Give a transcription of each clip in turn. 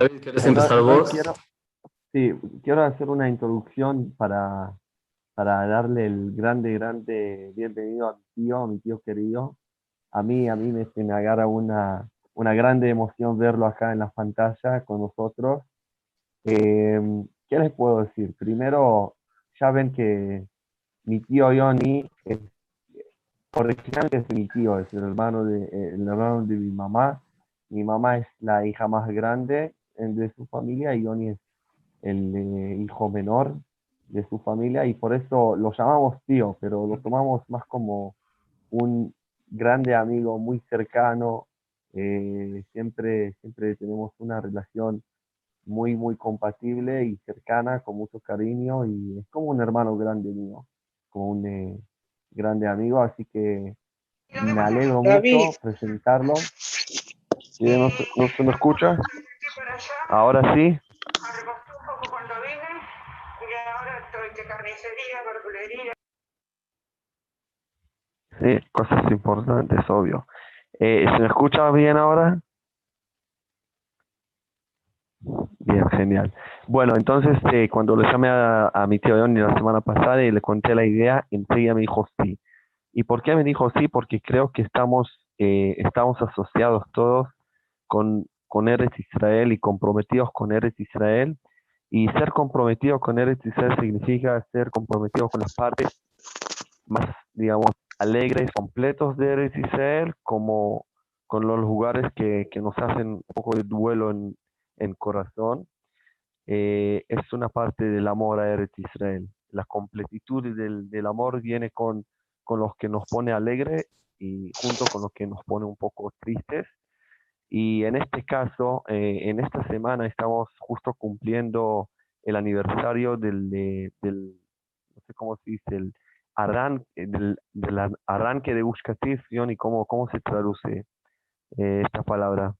David, ¿quieres empezar vos? sí, quiero hacer una introducción para, para darle el grande, grande bienvenido a mi tío, a mi tío querido. A mí, a mí me, me agarra una, una grande emoción verlo acá en la pantalla con nosotros. Em, ¿Qué les puedo decir? Primero, ya ven que mi tío Johnny es, originalmente es mi tío, es el hermano de, el hermano de mi mamá. Mi mamá es la hija más grande de su familia y Johnny es el eh, hijo menor de su familia y por eso lo llamamos tío, pero lo tomamos más como un grande amigo muy cercano. Eh, siempre, siempre tenemos una relación muy, muy compatible y cercana, con mucho cariño y es como un hermano grande mío, como un eh, grande amigo, así que me alegro mucho presentarlo. ¿No, se me escucha? Ahora sí. Sí, cosas importantes, obvio. Eh, ¿Se me escucha bien ahora? Bien, genial. Bueno, entonces eh, cuando le llamé a, mi tío Johnny la semana pasada y le conté la idea, enseguida me dijo sí. ¿Y por qué me dijo sí? Porque creo que estamos, eh, estamos asociados todos con, con Eres Israel y comprometidos con Eres Israel. Y ser comprometido con Eres Israel significa ser comprometido con las partes más, digamos, alegres, completos de Eres Israel, como con los lugares que, que nos hacen un poco de duelo en, en corazón, eh, es una parte del amor a Eretz Israel. La completitud del, del amor viene con, con los que nos pone alegre y junto con los que nos pone un poco tristes. Y en este caso, eh, en esta semana estamos justo cumpliendo el aniversario del, del no sé cómo se dice, el arran, del, arranque de Ushkatif, y cómo, cómo se traduce eh, esta palabra.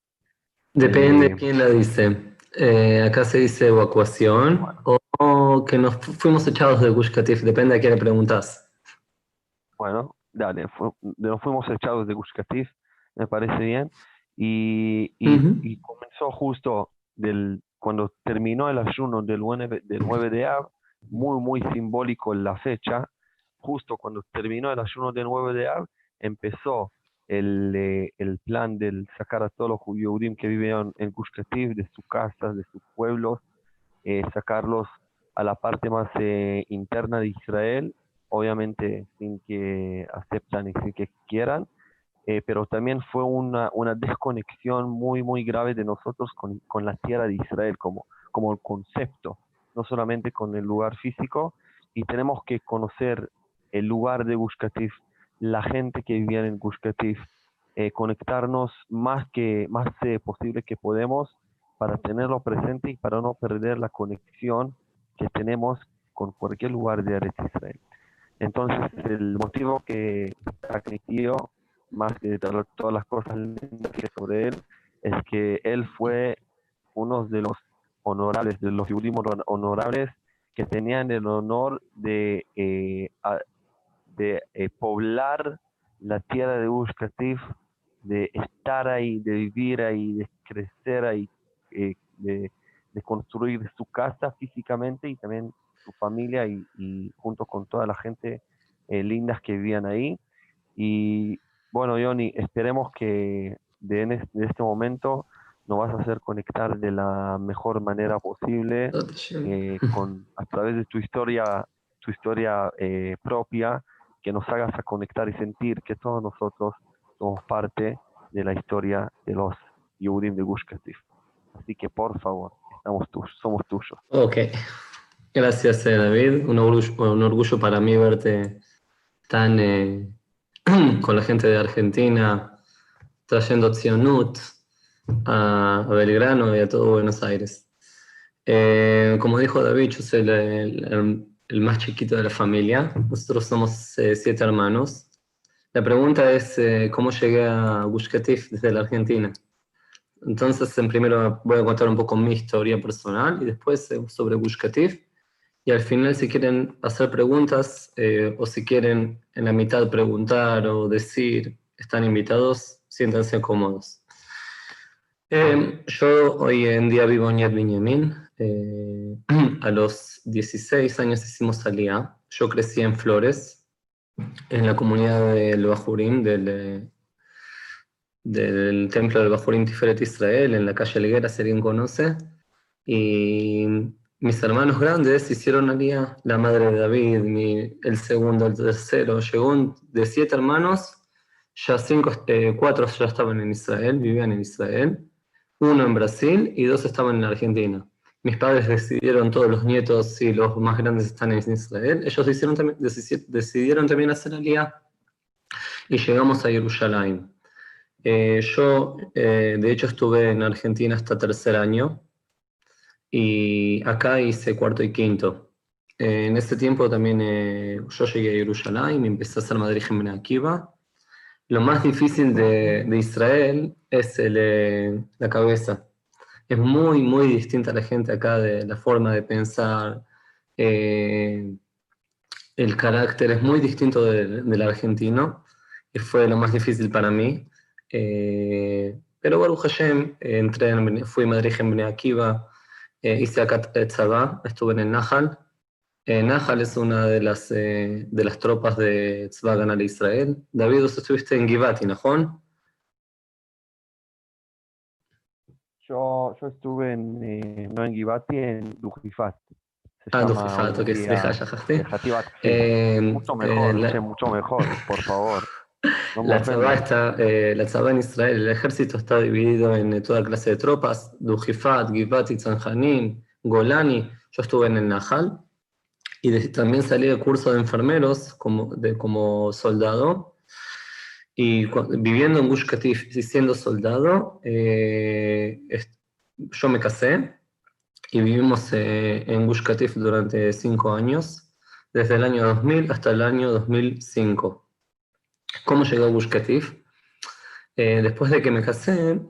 Depende de quién la dice. Eh, acá se dice evacuación o que nos fuimos echados de Gush Katif, depende a quién le preguntas. Bueno, dale, nos fuimos echados de Gush Katif, me parece bien. Y, y, comenzó justo del, cuando terminó el ayuno del 9, del 9 de Av, muy, muy simbólico la fecha, justo cuando terminó el ayuno del 9 de Av, empezó el, eh, el, plan del sacar a todos los judíos que vivían en Gush de sus casas, de sus pueblos, eh, sacarlos a la parte más eh, interna de Israel, obviamente sin que aceptan y sin que quieran, pero también fue una, una, desconexión muy, muy grave de nosotros con, con, la tierra de Israel como, como el concepto, no solamente con el lugar físico, y tenemos que conocer el lugar de Gush la gente que vivía en Gush eh, conectarnos más que más eh, posible que podemos para tenerlo presente y para no perder la conexión que tenemos con cualquier lugar de Israel. Entonces, el motivo que crecido, más que todas las cosas lindas que sobre él, es que él fue uno de los honorables, de los últimos honorables que tenían el honor de eh, de eh, poblar la tierra de Gush de estar ahí, de vivir ahí, de crecer ahí, eh, de, construir su casa físicamente y también su familia y, junto con toda la gente lindas que vivían ahí. Y bueno, Johnny, esperemos que de, de este momento nos vas a hacer conectar de la mejor manera posible con, a través de tu historia, tu historia propia que nos hagas a conectar y sentir que todos nosotros somos parte de la historia de los Yudim de Gush Así que por favor, estamos somos tuyos. Ok. Gracias, eh, David. Un orgullo, un orgullo, para mí verte tan eh, con la gente de Argentina, trayendo Tzionut a, Belgrano y a todo Buenos Aires. Eh, como dijo David, yo soy el, más chiquito de la familia. Nosotros somos eh, siete hermanos. La pregunta es eh, cómo llegué a Gush desde la Argentina. Entonces, en primero voy a contar un poco mi historia personal y después sobre Gush Y al final, si quieren hacer preguntas o si quieren en la mitad preguntar o decir, están invitados, siéntanse cómodos. Eh, yo hoy en día vivo en Yad Binyamin. Eh, a los 16 años hicimos salida. Yo crecí en Flores, en la comunidad del Bajurim, del, del templo del Bajurim Tiferet Israel, en la calle Liguera, si alguien conoce. Y mis hermanos grandes hicieron alía, la madre de David, el segundo, el tercero. Llegó de siete hermanos, ya cinco, eh, cuatro ya estaban en Israel, vivían en Israel, uno en Brasil y dos estaban en Argentina. Mis padres decidieron, todos los nietos y los más grandes están en Israel, ellos decidieron, decidieron también hacer alía y llegamos a Jerusalén. Eh, yo, eh, de hecho, estuve en Argentina hasta tercer año y acá hice cuarto y quinto. Eh, en ese tiempo también yo llegué a Jerusalén y empecé a hacer Madrid en Akiva. Lo más difícil de, de Israel es el, la cabeza. Es muy, muy distinta la gente acá de la forma de pensar. el carácter es muy distinto del argentino y fue lo más difícil para mí. Eh, pero Baruch Hashem, entré en, fui Madrid en Akiva, eh, hice acá Tzabá, estuve en el Nahal. Eh, Nahal es una de las, de las tropas de Tzvá de Israel. David, vos estuviste en Givati, ¿no? Yo, yo estuve en, no en Givati, en Dujifat. Ah, Dujifat, ok, se deja, ya Mucho mejor, mucho mejor, por favor. La tzabá, está, eh, la tzabá en Israel, el ejército está dividido en eh, toda clase de tropas, Dujifat, Givati, Zanjanin, Golani. Yo estuve en el Nahal y también salí de curso de enfermeros como, de, como soldado. Y viviendo en Gush Katif y siendo soldado, eh, yo me casé y vivimos en Gush Katif durante cinco años, desde el año 2000 hasta el año 2005. ¿Cómo llegó a Gush eh, después de que me casé,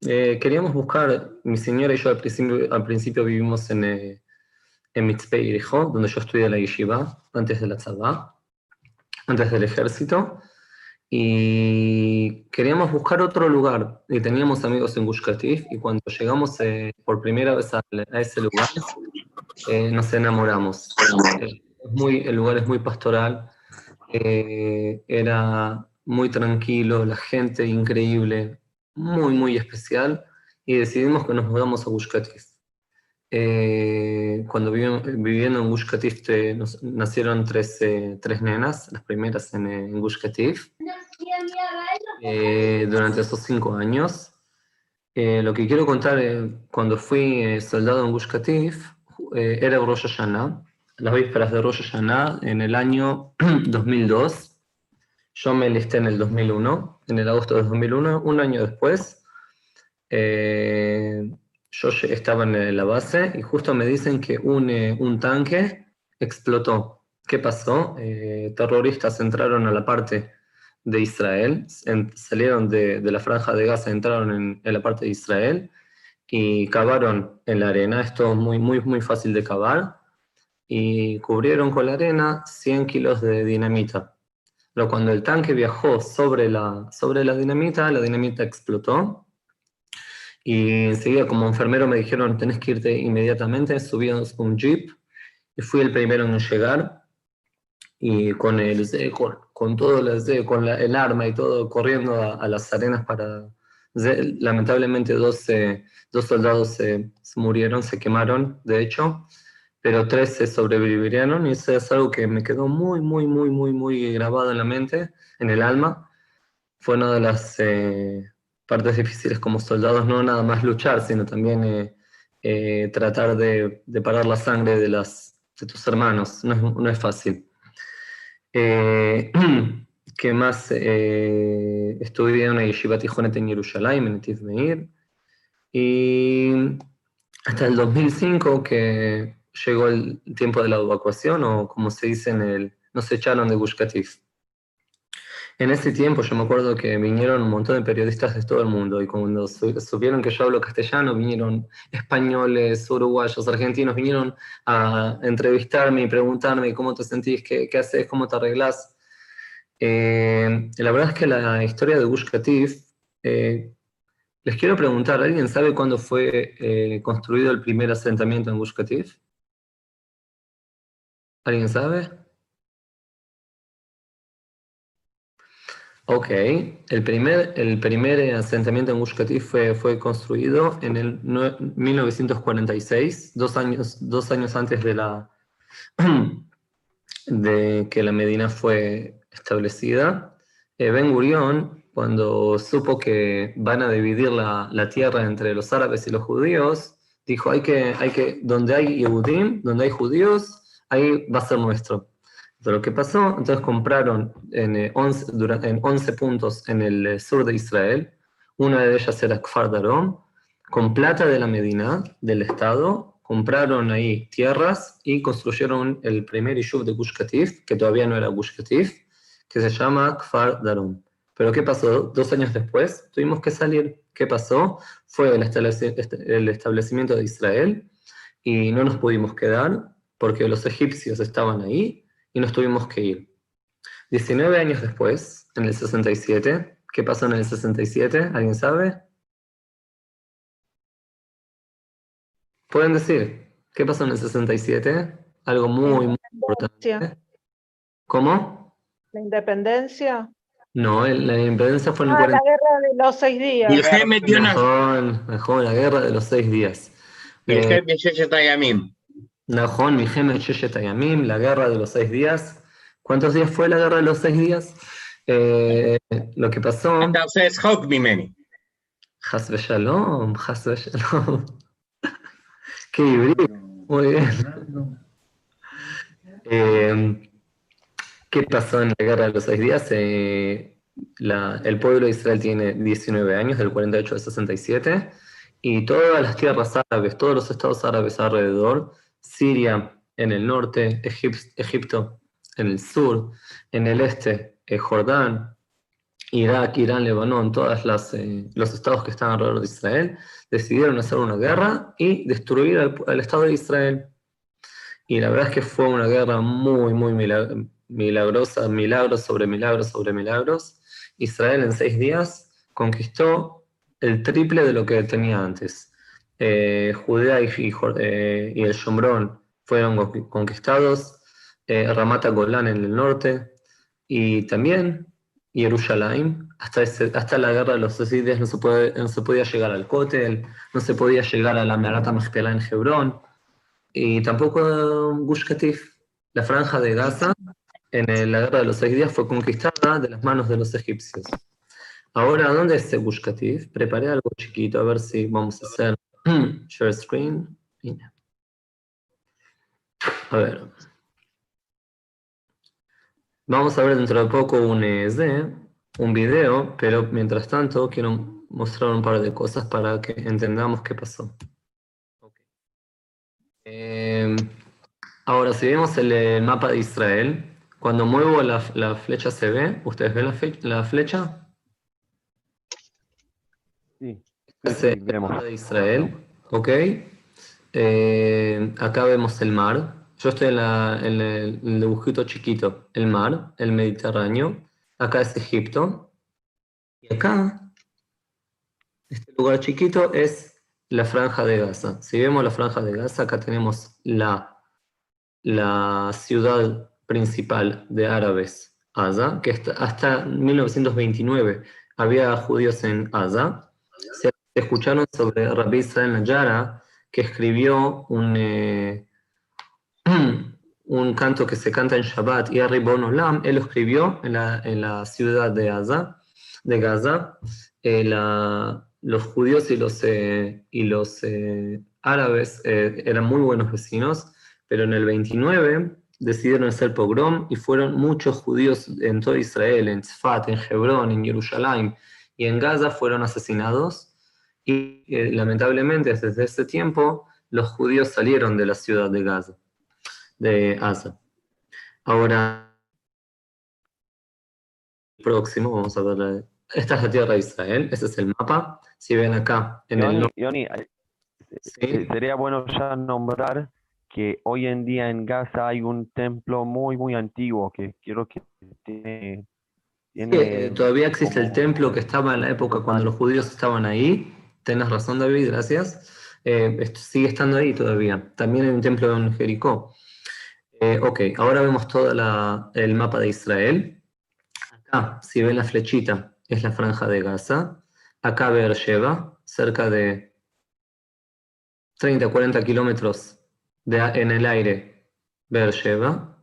eh, queríamos buscar, mi señora y yo al principio, al principio vivimos en, eh, en Mitzpeh donde yo estudié la yeshiva, antes de la tzabá, antes del ejército, y queríamos buscar otro lugar, y teníamos amigos en Gush y cuando llegamos por primera vez a, ese lugar, nos enamoramos. muy, el lugar es muy pastoral, eh, era muy tranquilo, la gente increíble, muy, muy especial, y decidimos que nos mudamos a Gush eh, cuando viviendo en Gush nacieron tres, eh, tres, nenas, las primeras en, en durante esos cinco años. lo que quiero contar, cuando fui soldado en Gush era Rosh Hashanah, las vísperas de Rosh Hashanah en el año 2002. Yo me enlisté en el 2001, en el agosto de 2001, un año después. Eh, yo estaba en la base y justo me dicen que un, eh, un tanque explotó. ¿Qué pasó? Eh, terroristas entraron a la parte de Israel, salieron de, de, la franja de Gaza, entraron en, en, la parte de Israel y cavaron en la arena. Esto es muy, muy, muy fácil de cavar y cubrieron con la arena 100 kilos de dinamita. Pero cuando el tanque viajó sobre la, sobre la dinamita, la dinamita explotó. Y enseguida, como enfermero, me dijeron: Tenés que irte inmediatamente. Subimos un jeep y fui el primero en llegar. Y con, el, con, con todo con el arma y todo, corriendo a, las arenas para. Lamentablemente, dos, dos soldados se murieron, se quemaron, de hecho pero tres se sobrevivirían y eso es algo que me quedó muy, muy, muy, muy, muy grabado en la mente, en el alma. Fue una de las eh, partes difíciles como soldados, no nada más luchar, sino también eh, eh, tratar de, de, parar la sangre de, las, de tus hermanos. No es, no es fácil. ¿Qué más? estudié en una yeshiva tijonet en Jerusalén, en Etiv Meir. Y hasta el 2005 que llegó el tiempo de la evacuación o como se dice en el, nos echaron de Gush En ese tiempo yo me acuerdo que vinieron un montón de periodistas de todo el mundo y cuando supieron que yo hablo castellano, vinieron españoles, uruguayos, argentinos, vinieron a entrevistarme y preguntarme cómo te sentís, qué, qué haces, cómo te arreglás. Eh, la verdad es que la historia de Gush eh, Les quiero preguntar, ¿alguien sabe cuándo fue eh, construido el primer asentamiento en Gush ¿Alguien sabe? Ok, el primer, el primer asentamiento en Gush fue, fue construido en el 1946, dos años, dos años antes de, la, de que la Medina fue establecida. Eh, ben Gurion, cuando supo que van a dividir la, la, tierra entre los árabes y los judíos, dijo, hay que, hay que, donde hay Yehudim, donde hay judíos, ahí va a ser nuestro. Pero lo que pasó, entonces compraron en 11, eh, en 11 puntos en el eh, sur de Israel, una de ellas era Kfar Darom, con plata de la Medina, del Estado, compraron ahí tierras y construyeron el primer Yishuv de Gush Katif, que todavía no era Gush Katif, que se llama Kfar Darom. Pero ¿qué pasó? Dos años después tuvimos que salir. ¿Qué pasó? Fue el establecimiento de Israel y no nos pudimos quedar porque los egipcios estaban ahí y nos tuvimos que ir. 19 años después, en el 67, ¿qué pasó en el 67? ¿Alguien sabe? Pueden decir, ¿qué pasó en el 67? Algo muy, muy importante. ¿Cómo? La independencia. No, la independencia fue en el ah, la guerra de los seis días. Mejor, mejor, la guerra de los seis días. Y el eh, Nahon, Mihemet Yamim, la guerra de los seis días. ¿Cuántos días fue la guerra de los seis días? Eh, lo que pasó. Entonces, Hok Mimeni. Hasbe Shalom, Hasbe Shalom. Qué híbrido. Muy bien. Eh, ¿Qué pasó en la guerra de los seis días? Eh, la, el pueblo de Israel tiene 19 años, del 48 al 67, y todas las tierras árabes, todos los estados árabes alrededor, Siria en el norte, Egipto en el sur, en el este, eh, Jordán, Irak, Irán, Lebanón, todos eh, los estados que están alrededor de Israel, decidieron hacer una guerra y destruir al, Estado de Israel. Y la verdad es que fue una guerra muy, muy milagrosa, milagros sobre milagros sobre milagros. Israel en seis días conquistó el triple de lo que tenía antes. Eh, Judea eh, y, el Shomrón fueron conquistados, eh, Ramata Golán en el norte, y también Jerusalén. Hasta, hasta la guerra de los seis no se, no se podía llegar al Kotel, no se podía llegar a la Merata Machpelah en Hebrón, y tampoco Gush Katif, la franja de Gaza, en la guerra de los seis días fue conquistada de las manos de los egipcios. Ahora, ¿dónde es Gush Katif? Preparé algo chiquito, a ver si vamos a hacer Share screen. A ver. Vamos a ver dentro de poco un ESD, un video, pero mientras tanto quiero mostrar un par de cosas para que entendamos qué pasó. Em, ahora, si vemos el, mapa de Israel, cuando muevo la, flecha se ve, ¿ustedes ven la, la flecha? Sí de Israel, ¿ok? Eh, acá vemos el mar. Yo estoy en, el, dibujito chiquito, el mar, el Mediterráneo. Acá es Egipto. Y acá, este lugar chiquito es la franja de Gaza. Si vemos la franja de Gaza, acá tenemos la, la ciudad principal de árabes, Gaza, que hasta, 1929 había judíos en Gaza escucharon sobre Rabbi Israel Nayara, que escribió un, eh, un canto que se canta en Shabbat, y Bon Olam, él lo escribió en la, en la ciudad de Gaza, de Gaza. Eh, los judíos y los, eh, y los árabes eran muy buenos vecinos, pero en el 29 decidieron hacer pogrom y fueron muchos judíos en todo Israel, en Tzfat, en Hebrón, en Jerusalén y en Gaza fueron asesinados y eh, lamentablemente desde ese tiempo los judíos salieron de la ciudad de Gaza, de Gaza. Ahora, próximo, vamos a ver, esta es la tierra de Israel, ese es el mapa, si ven acá en el norte. sería bueno ya nombrar que hoy en día en Gaza hay un templo muy, muy antiguo que quiero que tiene eh, todavía existe el templo que estaba en la época cuando los judíos estaban ahí. Tienes razón, David, gracias. Eh, sigue estando ahí todavía. También hay un templo en Jericó. Eh, ok, ahora vemos todo el mapa de Israel. Acá, si ven la flechita, es la franja de Gaza. Acá Beersheba, cerca de 30, 40 kilómetros en el aire, Beersheba.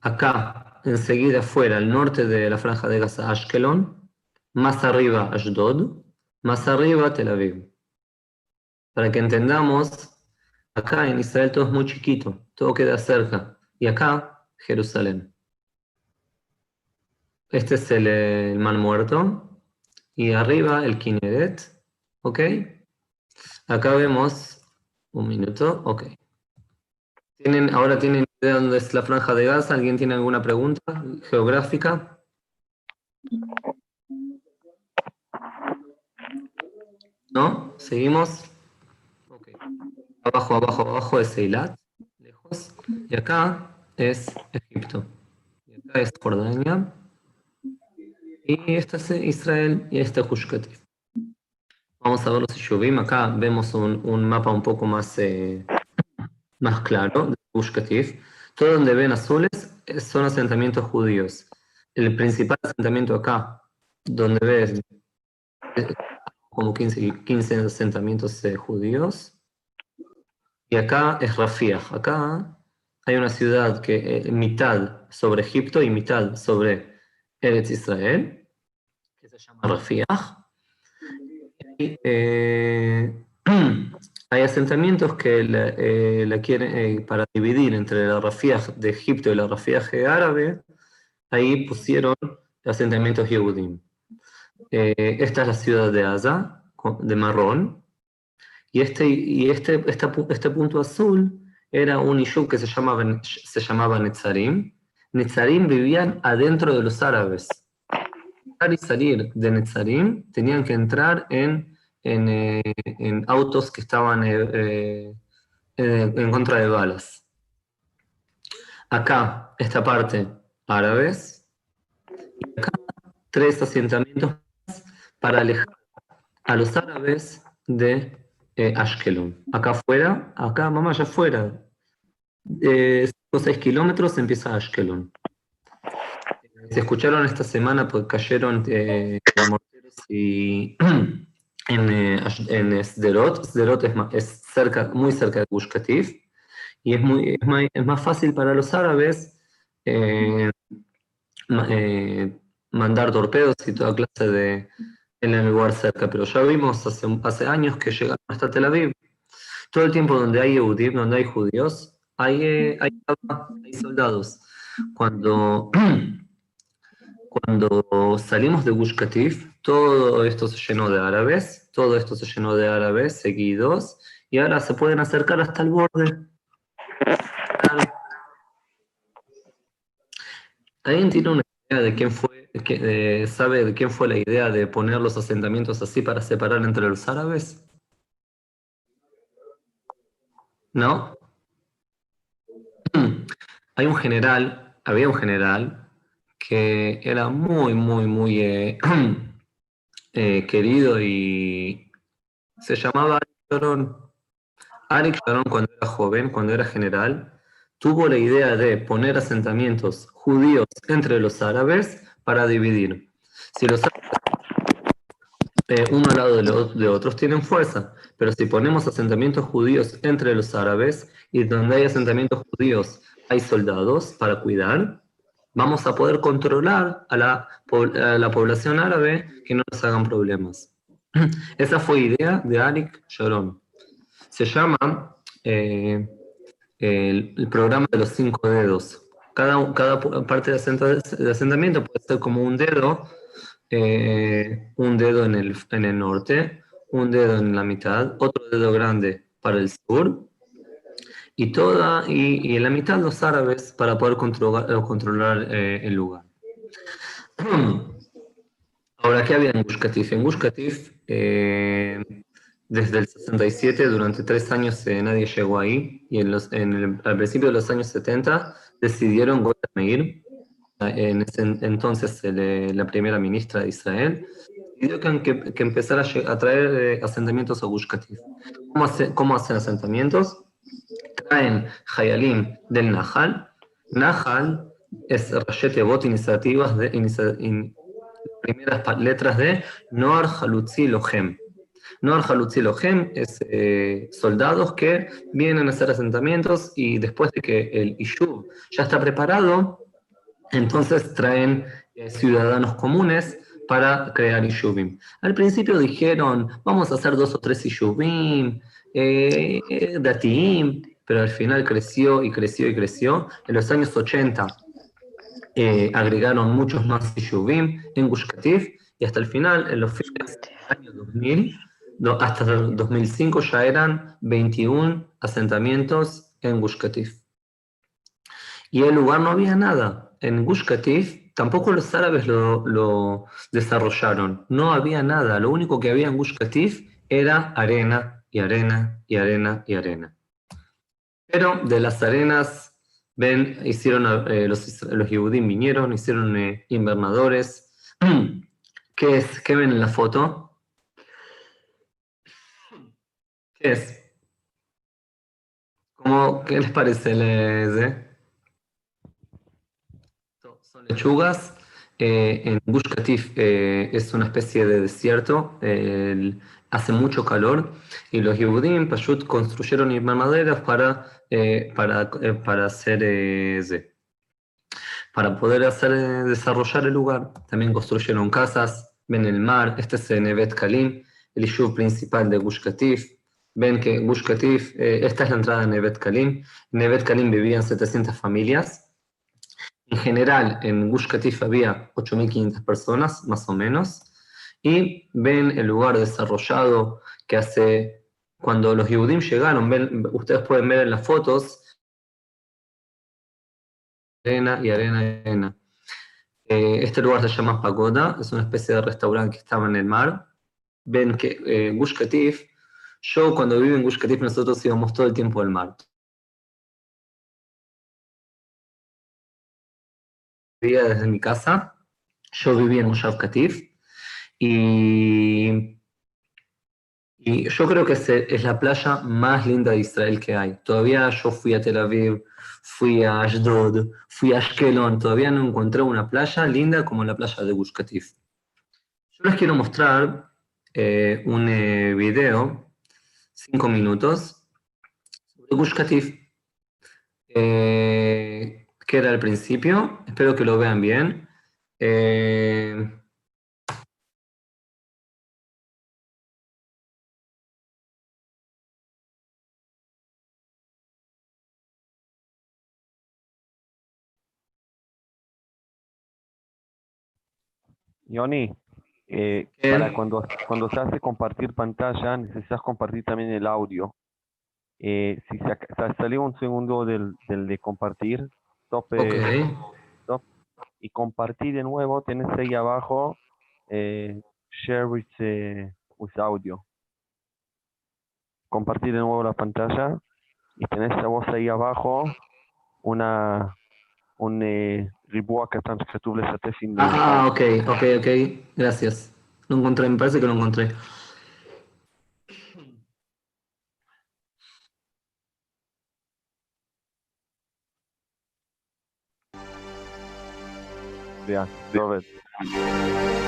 Acá, enseguida afuera, al norte de la franja de Gaza, Ashkelon. Más arriba, Ashdod. Más arriba, Tel Aviv. Para que entendamos, acá en Israel todo es muy chiquito, todo queda cerca. Y acá, Jerusalén. Este es el, el Mar Muerto. Y arriba, el Kineret. ¿Ok? Acá vemos, un minuto, ok. ¿Tienen, ahora tienen idea de dónde es la franja de Gaza. ¿Alguien tiene alguna pregunta geográfica? ¿No? ¿Seguimos? Okay. Abajo, abajo, abajo es Eilat, lejos. Y acá es Egipto. Y acá es Jordania. Y este es Israel y este es Hushkatif. Vamos a ver los Shuvim. Acá vemos un, un, mapa un poco más, eh, más claro de Hushkatif. Todo donde ven azules son asentamientos judíos. El principal asentamiento acá, donde ves como 15, 15 asentamientos eh, judíos. Y acá es Rafiah. Acá hay una ciudad que eh, mitad sobre Egipto y mitad sobre Eretz Israel, que se llama Rafiah. Eh, hay asentamientos que la, quieren, para dividir entre la Rafiah de Egipto y la Rafiah árabe, ahí pusieron asentamientos Yehudim. Eh, esta es la ciudad de Asa, de marrón, y este, y este, este, punto azul era un Ishub que se llamaba, se llamaba Netzarim. Netzarim vivían adentro de los árabes. Para salir de Netzarim tenían que entrar en, en, eh, en autos que estaban eh, en contra de balas. Acá, esta parte, árabes. Y acá, tres asentamientos para alejar a los árabes de eh, Ashkelon. Acá afuera, acá, mamá, allá afuera, eh, 6 kilómetros empieza Ashkelon. Se escucharon esta semana porque cayeron eh, morteros y en, eh, en Sderot. Sderot es, es, cerca, muy cerca de Gush Katif y es, más, fácil para los árabes eh, eh, mandar torpedos y toda clase de, en el lugar cerca, pero ya vimos hace, hace años que llegaron hasta Tel Aviv. Todo el tiempo donde hay Eudim, donde hay judíos, hay, eh, hay, soldados. Cuando, cuando salimos de Gush Katif, todo esto se llenó de árabes, todo esto se llenó de árabes seguidos, y ahora se pueden acercar hasta el borde. ¿Alguien tiene una idea de quién fue eh, ¿Sabe de quién fue la idea de poner los asentamientos así para separar entre los árabes? ¿No? Hay un general, había un general que era muy, muy, muy eh, eh, querido y se llamaba Arik Sharon. Arik Sharon cuando era joven, cuando era general, tuvo la idea de poner asentamientos judíos entre los árabes para dividir. Si los eh, uno al lado de, de, otros tienen fuerza, pero si ponemos asentamientos judíos entre los árabes y donde hay asentamientos judíos hay soldados para cuidar, vamos a poder controlar a la, la población árabe que no nos hagan problemas. Esa fue idea de Arik Sharon. Se llama eh, el programa de los cinco dedos cada, cada parte de asentamiento puede ser como un dedo, eh, un dedo en el, en el norte, un dedo en la mitad, otro dedo grande para el sur, y toda y, y en la mitad los árabes para poder controlar, controlar eh, el lugar. Ahora, ¿qué había en Gush En Gush eh, desde el 67, durante tres años nadie llegó ahí, y en los, en el, al principio de los años 70 decidieron Golda Meir en ese entonces la primera ministra de Israel, que, que empezara a, traer eh, asentamientos a Gush ¿Cómo, hace, ¿Cómo hacen asentamientos? Traen Hayalim del Nahal. Nahal es Rashete Bot iniciativas de primeras letras de Noar Halutzi Lohem. Halutzi Lohem es eh, soldados que vienen a hacer asentamientos y después de que el Ishuv ya está preparado, entonces traen eh, ciudadanos comunes para crear Ishuvim. Al principio dijeron, vamos a hacer dos o tres Ishuvim, eh, Datim, pero al final creció y creció y creció. En los años 80 eh, agregaron muchos más Ishuvim en Gush y hasta el final, en los fines del año 2000, hasta el 2005 ya eran 21 asentamientos en Gush Y el lugar no había nada. En Gush tampoco los árabes lo, desarrollaron. No había nada. Lo único que había en Gush era arena y arena y arena y arena. Pero de las arenas, ven, hicieron, eh, los, los vinieron, hicieron eh, invernadores. ¿Qué es? ¿Qué ven en la foto? ¿Qué es? ¿Cómo, ¿Qué les parece? Les, eh? lechugas. Eh, en Gush Katif eh, es una especie de desierto, hace mucho calor y los Yehudim Pashut construyeron invernaderas para, eh, para, para hacer para poder hacer desarrollar el lugar. También construyeron casas, ven el mar, este es Nevet Kalim, el Yishuv principal de Gush Katif. Ven que Gush Katif, esta es la entrada de Nevet Kalim. En Nevet Kalim vivían 700 familias en general, en Gush Katif había 8.500 personas, más o menos, y ven el lugar desarrollado que hace, cuando los Yehudim llegaron, ven, ustedes pueden ver en las fotos, arena y arena y arena. Eh, este lugar se llama Pagoda, es una especie de restaurante que estaba en el mar. Ven que eh, Gush Katif, yo cuando vivo en Gush Katif nosotros íbamos todo el tiempo al mar. desde mi casa. Yo vivía en Moshav Katif y, y yo creo que es, la playa más linda de Israel que hay. Todavía yo fui a Tel Aviv, fui a Ashdod, fui a Ashkelon, todavía no encontré una playa linda como la playa de Gush Katif. Yo les quiero mostrar eh, un eh, video, cinco minutos, sobre Gush Katif. Eh, que era al principio. Espero que lo vean bien. Eh, Yoni, eh, para cuando, cuando se hace compartir pantalla, necesitas compartir también el audio. Eh, si se, salió un segundo del, del de compartir, tope y compartir de nuevo, tienes ahí abajo eh, share with, eh, with audio. Compartir de nuevo la pantalla y tenés a voz ahí abajo una un eh, que están a fin Ah, ok, ok, ok, gracias. Lo encontré, me parece que lo encontré. Yeah, love it.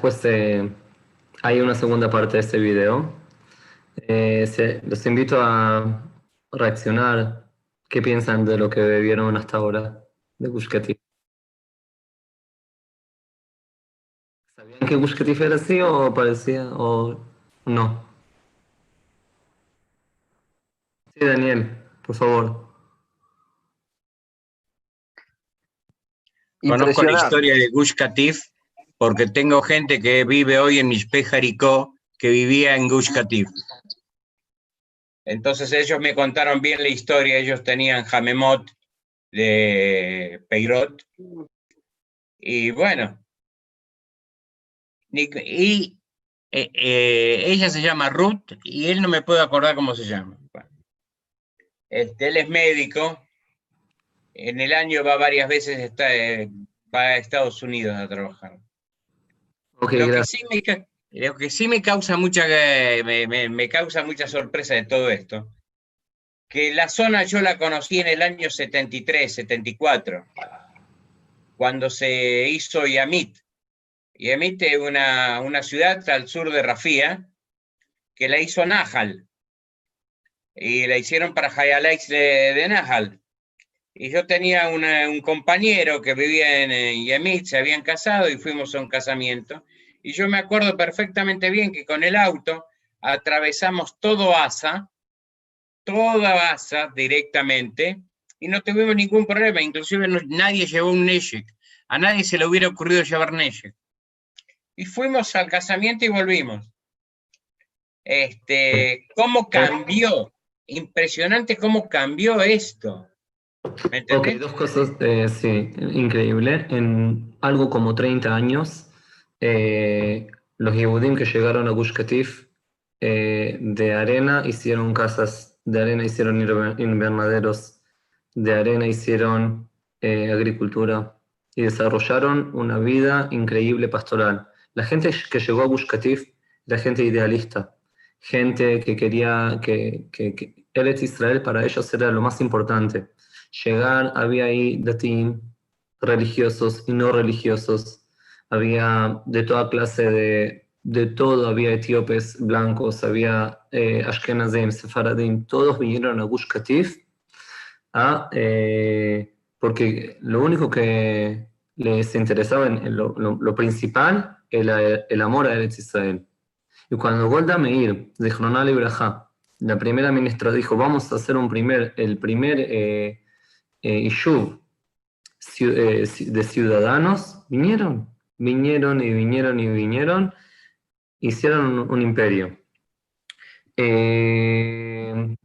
Después hay una segunda parte de este video. Eh, los invito a reaccionar. ¿Qué piensan de lo que vieron hasta ahora de Gush ¿Sabían que Gush era así o parecía o no? Sí, Daniel, por favor. Conozco la historia de Gush Katif porque tengo gente que vive hoy en Mishpe Jaricó que vivía en Gush Katif. Entonces ellos me contaron bien la historia, ellos tenían Jamemot de Peirot. Y bueno, y eh, eh, ella se llama Ruth y él no me puedo acordar cómo se llama. Este, él es médico, en el año va varias veces, está, eh, va a Estados Unidos a trabajar lo, que sí me, que sí me causa mucha, me, me, causa mucha sorpresa de todo esto, que la zona yo la conocí en el año 73, 74, cuando se hizo Yamit. Yamit es una, una ciudad al sur de Rafía, que la hizo Nahal, y la hicieron para Hayalex de, de Nahal. Y yo tenía un compañero que vivía en Yemit, se habían casado y fuimos a un casamiento. Y yo me acuerdo perfectamente bien que con el auto atravesamos todo Asa, toda Asa directamente, y no tuvimos ningún problema. Inclusive nadie llevó un Neshek. A nadie se le hubiera ocurrido llevar Neshek. Y fuimos al casamiento y volvimos. Este, ¿Cómo cambió? Impresionante cómo cambió esto. Ok, dos cosas, eh, sí, increíble. En algo como 30 años, eh, los Yehudim que llegaron a Gush eh, de arena hicieron casas de arena, hicieron invernaderos de arena, hicieron agricultura y desarrollaron una vida increíble pastoral. La gente que llegó a Gush Katif era gente idealista, gente que quería que, que, que Israel para ellos era lo más importante llegar, había ahí team religiosos y no religiosos, había de toda clase de, de todo, había etíopes blancos, había eh, Ashkenazim, Sefaradim, todos vinieron a Gush Katif, eh, porque lo único que les interesaba, en, lo, lo, principal, era el amor a Eretz Israel. Y cuando Golda Meir, de Hronal Ibrahá, la primera ministra dijo, vamos a hacer un primer, el primer eh, eh, eh de ciudadanos, vinieron, vinieron y vinieron y vinieron, hicieron un, imperio. Eh,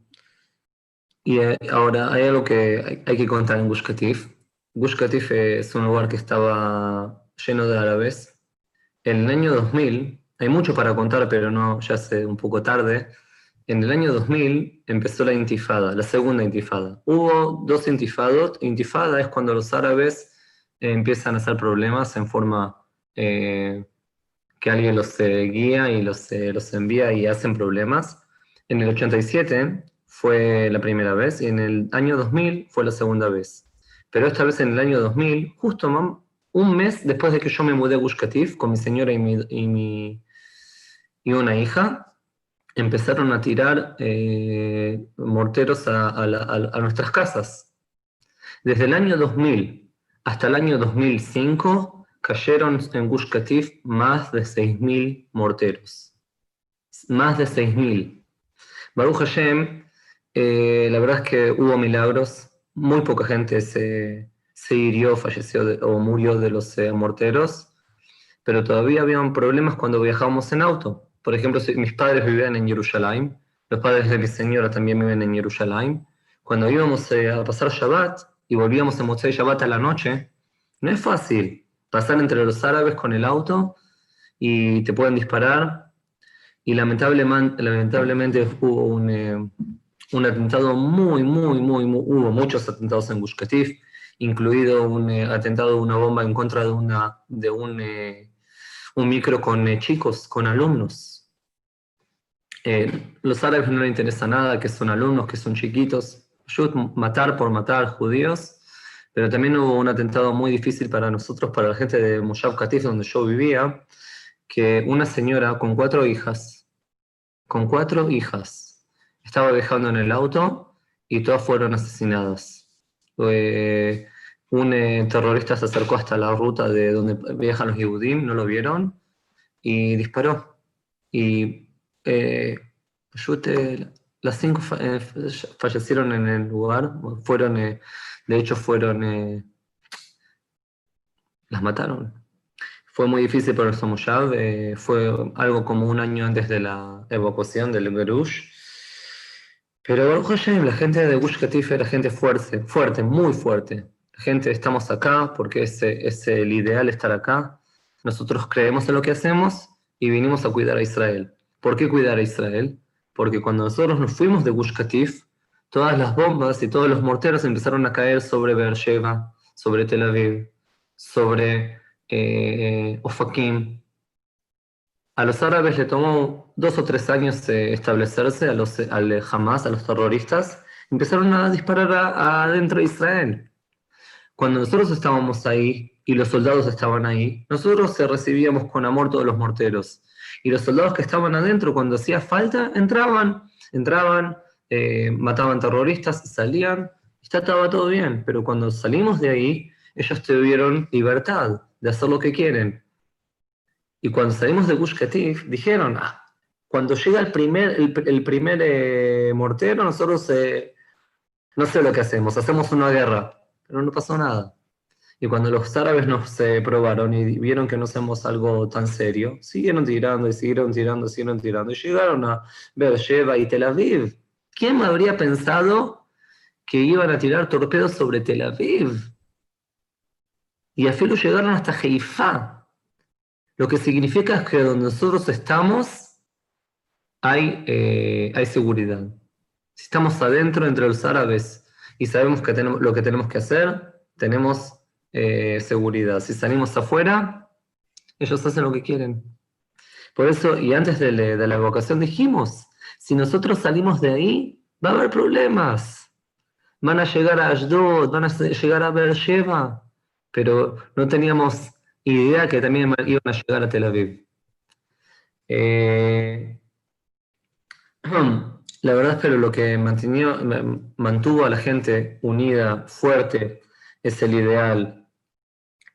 y ahora hay algo que hay, que contar en Gush Katif. Gush Katif es un lugar que estaba lleno de árabes. En el año 2000, hay mucho para contar, pero no, ya hace un poco tarde. En el año 2000 empezó la intifada, la segunda intifada. Hubo dos intifados. Intifada es cuando los árabes eh, empiezan a hacer problemas en forma eh, que alguien los eh, guía y los, los envía y hacen problemas. En el 87 fue la primera vez y en el año 2000 fue la segunda vez. Pero esta vez en el año 2000, justo un mes después de que yo me mudé a Gush con mi señora y, mi, y, mi, y una hija, empezaron a tirar eh, morteros a, a, nuestras casas. Desde el año 2000 hasta el año 2005 cayeron en Gush más de 6.000 morteros. Más de 6.000. Baruch Hashem, eh, la verdad es que hubo milagros. Muy poca gente se, se hirió, falleció o murió de los eh, morteros, pero todavía habían problemas cuando viajábamos en auto. Por ejemplo, mis padres vivían en Jerusalén, los padres de mi señora también viven en Jerusalén. Cuando íbamos eh, a pasar Shabbat y volvíamos a Motzei Shabbat a la noche, no es fácil pasar entre los árabes con el auto y te pueden disparar. Y lamentablemente, hubo un, eh, un atentado muy, muy, muy, hubo muchos atentados en Gush incluido un eh, atentado de una bomba en contra de, una, de un, eh, un micro con eh, chicos, con alumnos. los árabes no les interesa nada, que son alumnos, que son chiquitos. Matar por matar judíos, pero también hubo un atentado muy difícil para nosotros, para la gente de Moshab Katif, donde yo vivía, que una señora con cuatro hijas, con cuatro hijas, estaba dejando en el auto y todas fueron asesinadas un eh, terrorista se acercó hasta la ruta de donde viajan los Yehudim, no lo vieron, y disparó. Y eh, las cinco fallecieron en el lugar, fueron, de hecho fueron, las mataron. Fue muy difícil para el fue algo como un año antes de la evacuación del Berush pero la gente de Gush Katif era gente fuerte, fuerte, muy fuerte. Gente, estamos acá porque es, es el ideal estar acá. Nosotros creemos en lo que hacemos y vinimos a cuidar a Israel. ¿Por qué cuidar a Israel? Porque cuando nosotros nos fuimos de Gush Katif, todas las bombas y todos los morteros empezaron a caer sobre Beersheba, sobre Tel Aviv, sobre eh, Ofakim, a los árabes le tomó dos o tres años establecerse, a los, al Hamas, a los terroristas, empezaron a disparar adentro de Israel. Cuando nosotros estábamos ahí y los soldados estaban ahí, nosotros recibíamos con amor todos los morteros. Y los soldados que estaban adentro, cuando hacía falta, entraban, entraban, eh, mataban terroristas, salían, estaba todo bien. Pero cuando salimos de ahí, ellos tuvieron libertad de hacer lo que quieren. Y cuando salimos de Gush Katif, dijeron, ah, cuando llega el primer, el, primer eh, mortero, nosotros eh, no sé lo que hacemos, hacemos una guerra, pero no pasó nada. Y cuando los árabes nos eh, probaron y vieron que no hacemos algo tan serio, siguieron tirando y siguieron tirando, siguieron tirando, y llegaron a Beersheba y Tel Aviv. ¿Quién habría pensado que iban a tirar torpedos sobre Tel Aviv? Y a filo llegaron hasta Haifa. Lo que significa es que donde nosotros estamos hay, eh, hay seguridad. Si estamos adentro entre los árabes y sabemos que tenemos, lo que tenemos que hacer, tenemos eh, seguridad. Si salimos afuera, ellos hacen lo que quieren. Por eso, y antes de, la evocación dijimos, si nosotros salimos de ahí, va a haber problemas. Van a llegar a Ashdod, van a llegar a Beersheba, pero no teníamos idea que también iban a llegar a Tel Aviv. Eh, la verdad es que lo que mantuvo a la gente unida, fuerte, es el ideal.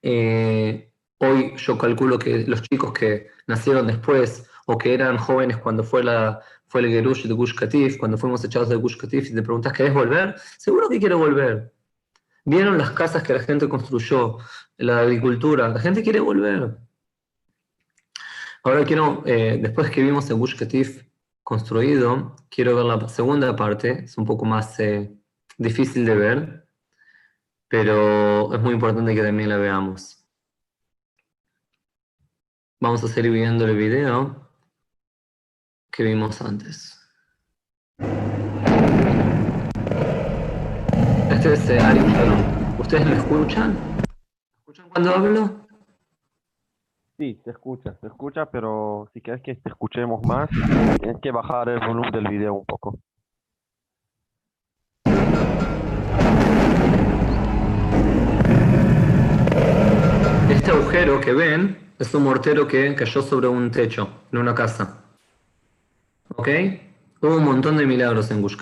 Eh, hoy yo calculo que los chicos que nacieron después o que eran jóvenes cuando fue, la, fue el Gerush de Gush Katif, cuando fuimos echados de Gush Katif, y te preguntas, ¿querés volver? Seguro que quiero volver. Vieron las casas que la gente construyó, la agricultura, la gente quiere volver. Ahora quiero, eh, después que vimos el Gush Katif construido, quiero ver la segunda parte, es un poco más eh, difícil de ver, pero es muy importante que también la veamos. Vamos a seguir viendo el video que vimos antes. Este es eh, Ari, ¿Ustedes me escuchan? ¿Me escuchan cuando hablo? Sí, te escucha, te escucha, pero si quieres que te escuchemos más, tienes que bajar el volumen del video un poco. Este agujero que ven es un mortero que cayó sobre un techo, en una casa. ¿Ok? Hubo un montón de milagros en Gush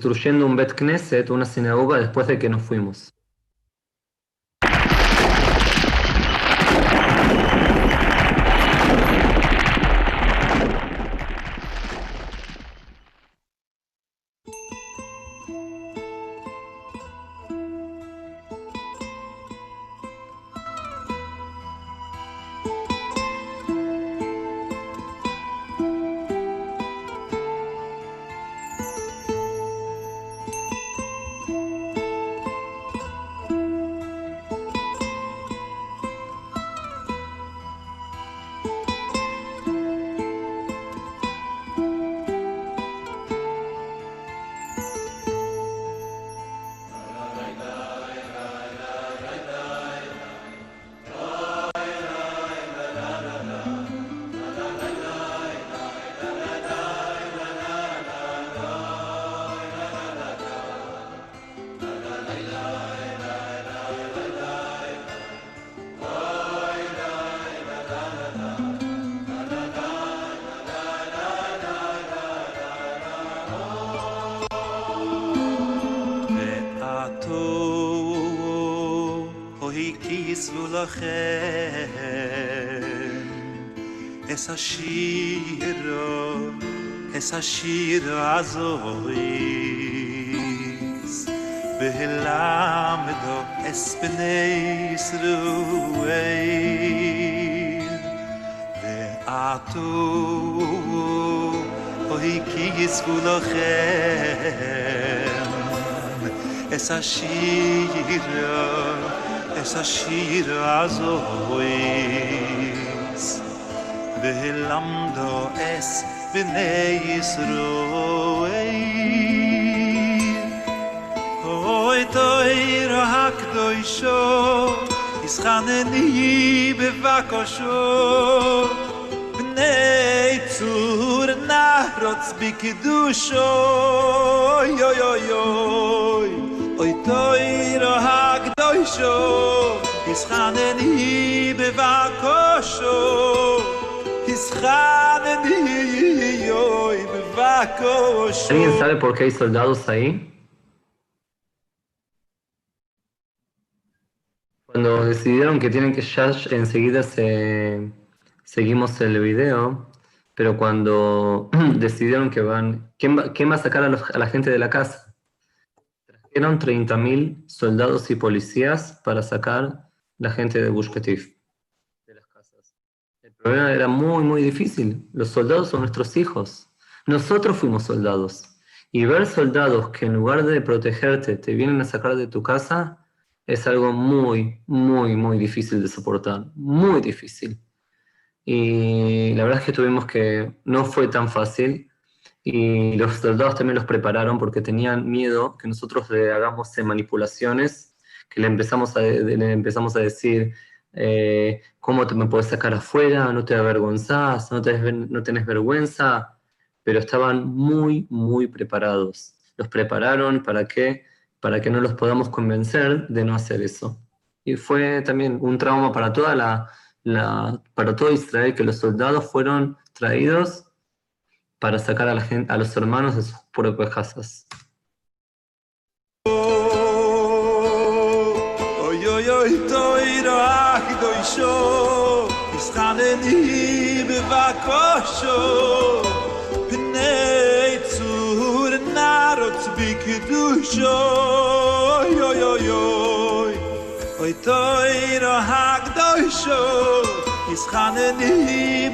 destruyendo un Bet Knesset, una sinagoga, después de que nos fuimos. Do es beneis ruei ve atu oi kigis gulochem es a shir es a shir azois behelamdo es bnei Yisroel. Oy toir hakdoisho ischaneni bevakosho bnei tzur nahrotz bikidusho oy oy oy oy oy toir hakdoisho ischaneni bevakosho ¿Alguien sabe por qué hay soldados ahí? Cuando decidieron que tienen que ya enseguida se, seguimos el video, pero cuando decidieron que van, ¿quién va, a sacar a, la gente de la casa? Trajeron 30.000 soldados y policías para sacar la gente de Bush el problema era muy, muy difícil. Los soldados son nuestros hijos. Nosotros fuimos soldados. Y ver soldados que en lugar de protegerte te vienen a sacar de tu casa es algo muy, muy, muy difícil de soportar. Muy difícil. Y la verdad es que tuvimos que, no fue tan fácil. Y los soldados también los prepararon porque tenían miedo que nosotros le hagamos manipulaciones, que le empezamos a, le empezamos a decir, eh, ¿cómo te me puedes sacar afuera? ¿No te avergonzás? ¿No tenés, ¿No tenés vergüenza? Pero estaban muy, muy preparados. Los prepararon para que, para que no los podamos convencer de no hacer eso. Y fue también un trauma para toda la, la, para todo Israel que los soldados fueron traídos para sacar a, la gente, a los hermanos de sus propias casas. Oy toy ro bik du sho oy oy oy oy oy toy ro hak do sho is khane ni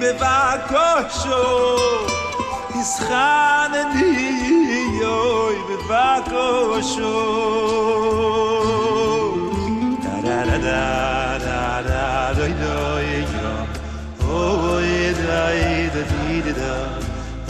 be va ko is khane ni oy be va ko sho da da da da da yo oy dai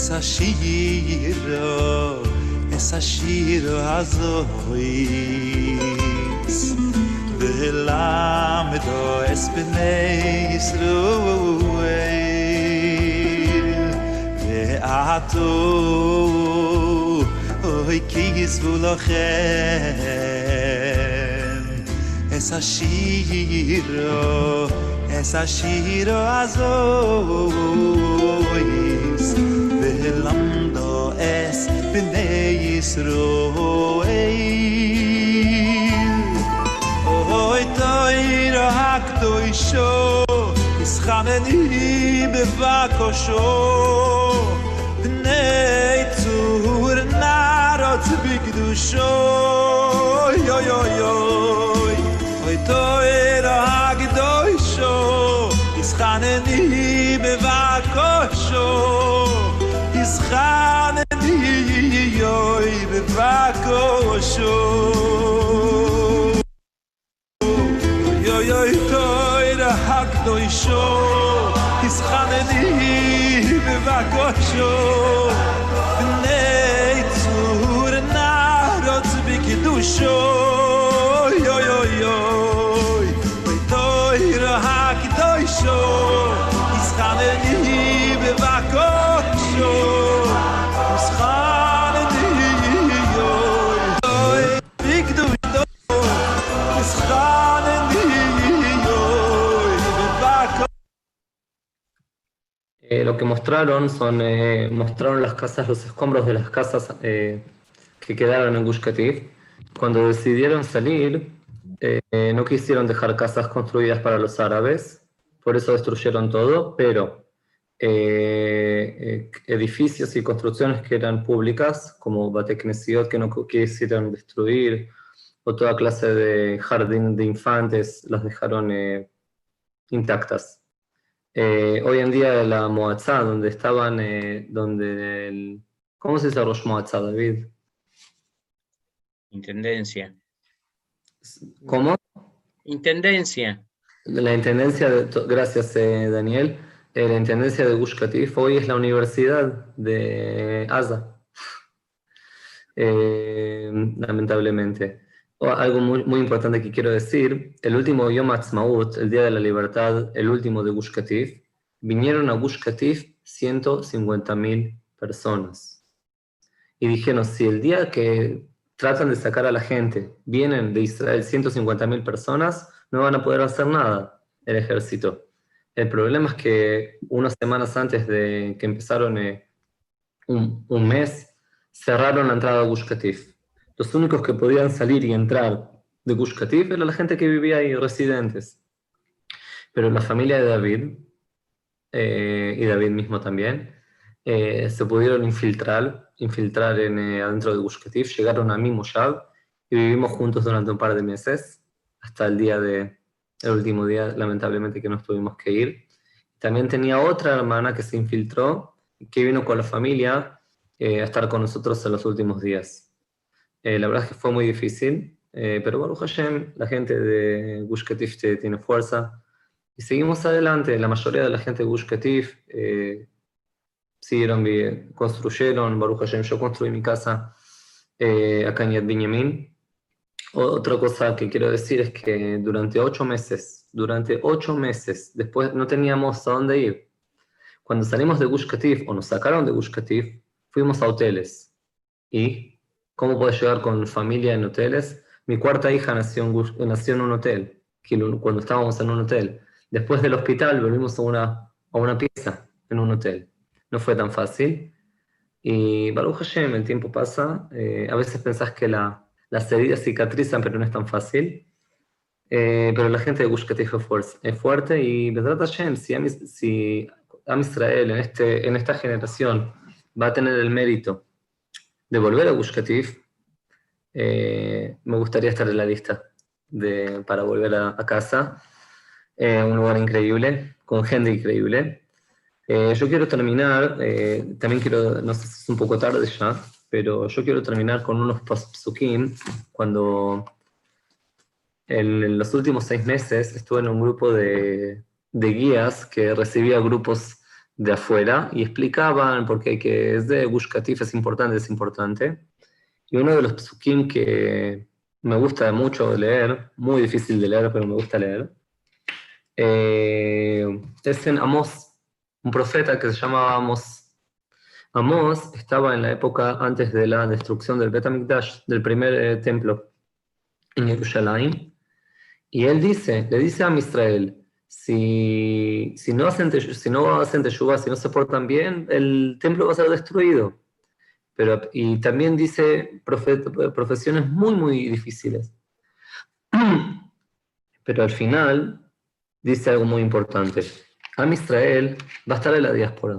Es a shiro Es a shiro azoy Velam do es bnei Yisroel. Ve ato Oy kigis vulochem Es ashiro Es ashiro azois lando es bin ey is roei oi toi ro hak do isho is khamen be va nei zu hur big sho yo yo yo. Oi toi ro hak do isho is khamen be va khane di yoy be vako sho yoy yoy toy da hak do sho is khane di be vako sho nei tsur na rozbik do sho lo que mostraron son, eh, mostraron las casas, los escombros de las casas eh, que quedaron en Gush Katif. Cuando decidieron salir, eh, no quisieron dejar casas construidas para los árabes, por eso destruyeron todo, pero eh, eh, edificios y construcciones que eran públicas, como Bateknesiot, que no quisieron destruir, o toda clase de jardín de infantes, las dejaron eh, intactas. Eh, hoy en día la Moatzá, donde estaban, eh, donde el, ¿cómo se dice Rosh Moatzá, David? Intendencia. ¿Cómo? Intendencia. La intendencia, de, gracias eh, Daniel, Eh, la intendencia de Gush Katif hoy es la Universidad de Asa, Eh, lamentablemente. Algo muy, muy importante que quiero decir, el último Yom Ha'atzmaut, el Día de la Libertad, el último de Gush Katif, vinieron a Gush Katif 150.000 personas. Y dijeron, si el día que tratan de sacar a la gente vienen de Israel 150.000 personas, no van a poder hacer nada el ejército. El problema es que unas semanas antes de que empezaron eh, un, un mes, cerraron la entrada a Gush Katif. Los únicos que podían salir y entrar de Gush Katif era la gente que vivía ahí, residentes. Pero la familia de David, eh, y David mismo también, eh, se pudieron infiltrar, infiltrar en, eh, adentro de Gush llegaron a mi Moshav y vivimos juntos durante un par de meses, hasta el día de, el último día, lamentablemente, que nos tuvimos que ir. También tenía otra hermana que se infiltró, que vino con la familia eh, a estar con nosotros en los últimos días. Eh, la verdad es que fue muy difícil, eh, pero Baruch Hashem, la gente de Gush Katif tiene fuerza. Y seguimos adelante. La mayoría de la gente de Gush Katif siguieron, construyeron. Baruch Hashem, yo construí mi casa acá en Yad Binyamin. Otra cosa que quiero decir es que durante ocho meses, durante ocho meses, después no teníamos a dónde ir. Cuando salimos de Gush Katif o nos sacaron de Gush Katif, fuimos a hoteles. ¿Y cómo puedes llegar con familia en hoteles? Mi cuarta hija nació en, nació en un hotel, cuando estábamos en un hotel. Después del hospital volvimos a una, a una pieza en un hotel. No fue tan fácil. Y Baruch Hashem, el tiempo pasa. Eh, a veces pensás que la, las heridas cicatrizan, pero no es tan fácil. Eh, pero la gente de Gush Katif es fuerte y Bedrat Hashem, si Am, si Am Israel en, este, en esta generación va a tener el mérito de volver a Gush Katif, eh, me gustaría estar en la lista de, para volver a, casa. Eh, un lugar increíble, con gente increíble. yo quiero terminar, también quiero, no sé si es un poco tarde ya, pero yo quiero terminar con unos psukim. Cuando en, los últimos seis meses estuve en un grupo de, de, guías que recibía grupos de afuera y explicaban por qué es de Gush es importante, es importante. Y uno de los psukim que me gusta mucho leer, muy difícil de leer, pero me gusta leer, eh, es en Amos, un profeta que se llama Amos Amos estaba en la época antes de la destrucción del Bet del primer eh, templo en Jerusalén, y él dice, le dice a Israel, si, si, no hacen, si no hacen teshuva, si no se portan bien, el templo va a ser destruido. Pero, y también dice profesiones muy, muy difíciles. Pero al final dice algo muy importante. Am Israel va a estar en la diáspora.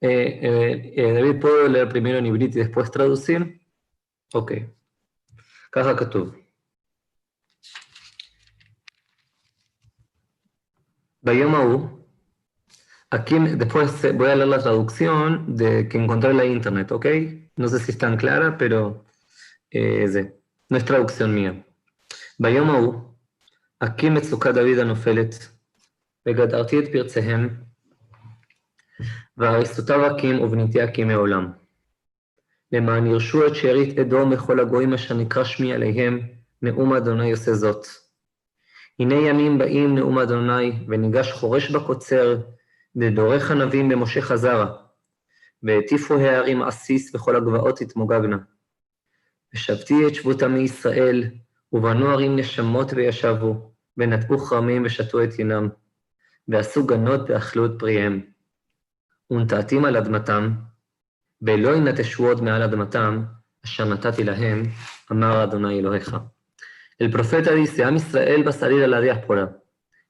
Eh, eh, eh, David, ¿puedo leer primero en hibrit y después traducir? Ok. Caja que tú. Aquí después voy a leer la traducción de que encontré en la internet, ¿ok? No sé si es tan clara, mía. Bayamahu, aquí מצוקה דוד הנופלת, וגדרתי את פרציהם והריסותיו הקים ובניתי הקים מעולם. למען ירשו את שארית אדום מכל הגויים אשר נקרא שמי עליהם, נאום אדוני עושה זאת. הנה ימים באים נאום אדוני, וניגש חורש בקוצר, ודורך ענבים במשה חזרה, והטיפו הערים עסיס וכל הגבעות תתמוגגנה. ושבתי את שבות עמי ישראל, ובנו ערים נשמות וישבו, ונטעו כרמים ושתו את ינם, ועשו גנות ואכלו את פריהם. ונטעתים על אדמתם, ולא ינטשו עוד מעל אדמתם, אשר נתתי להם, אמר אדוני אלוהיך. El profeta dice, Am Israel va a salir a la diáspora,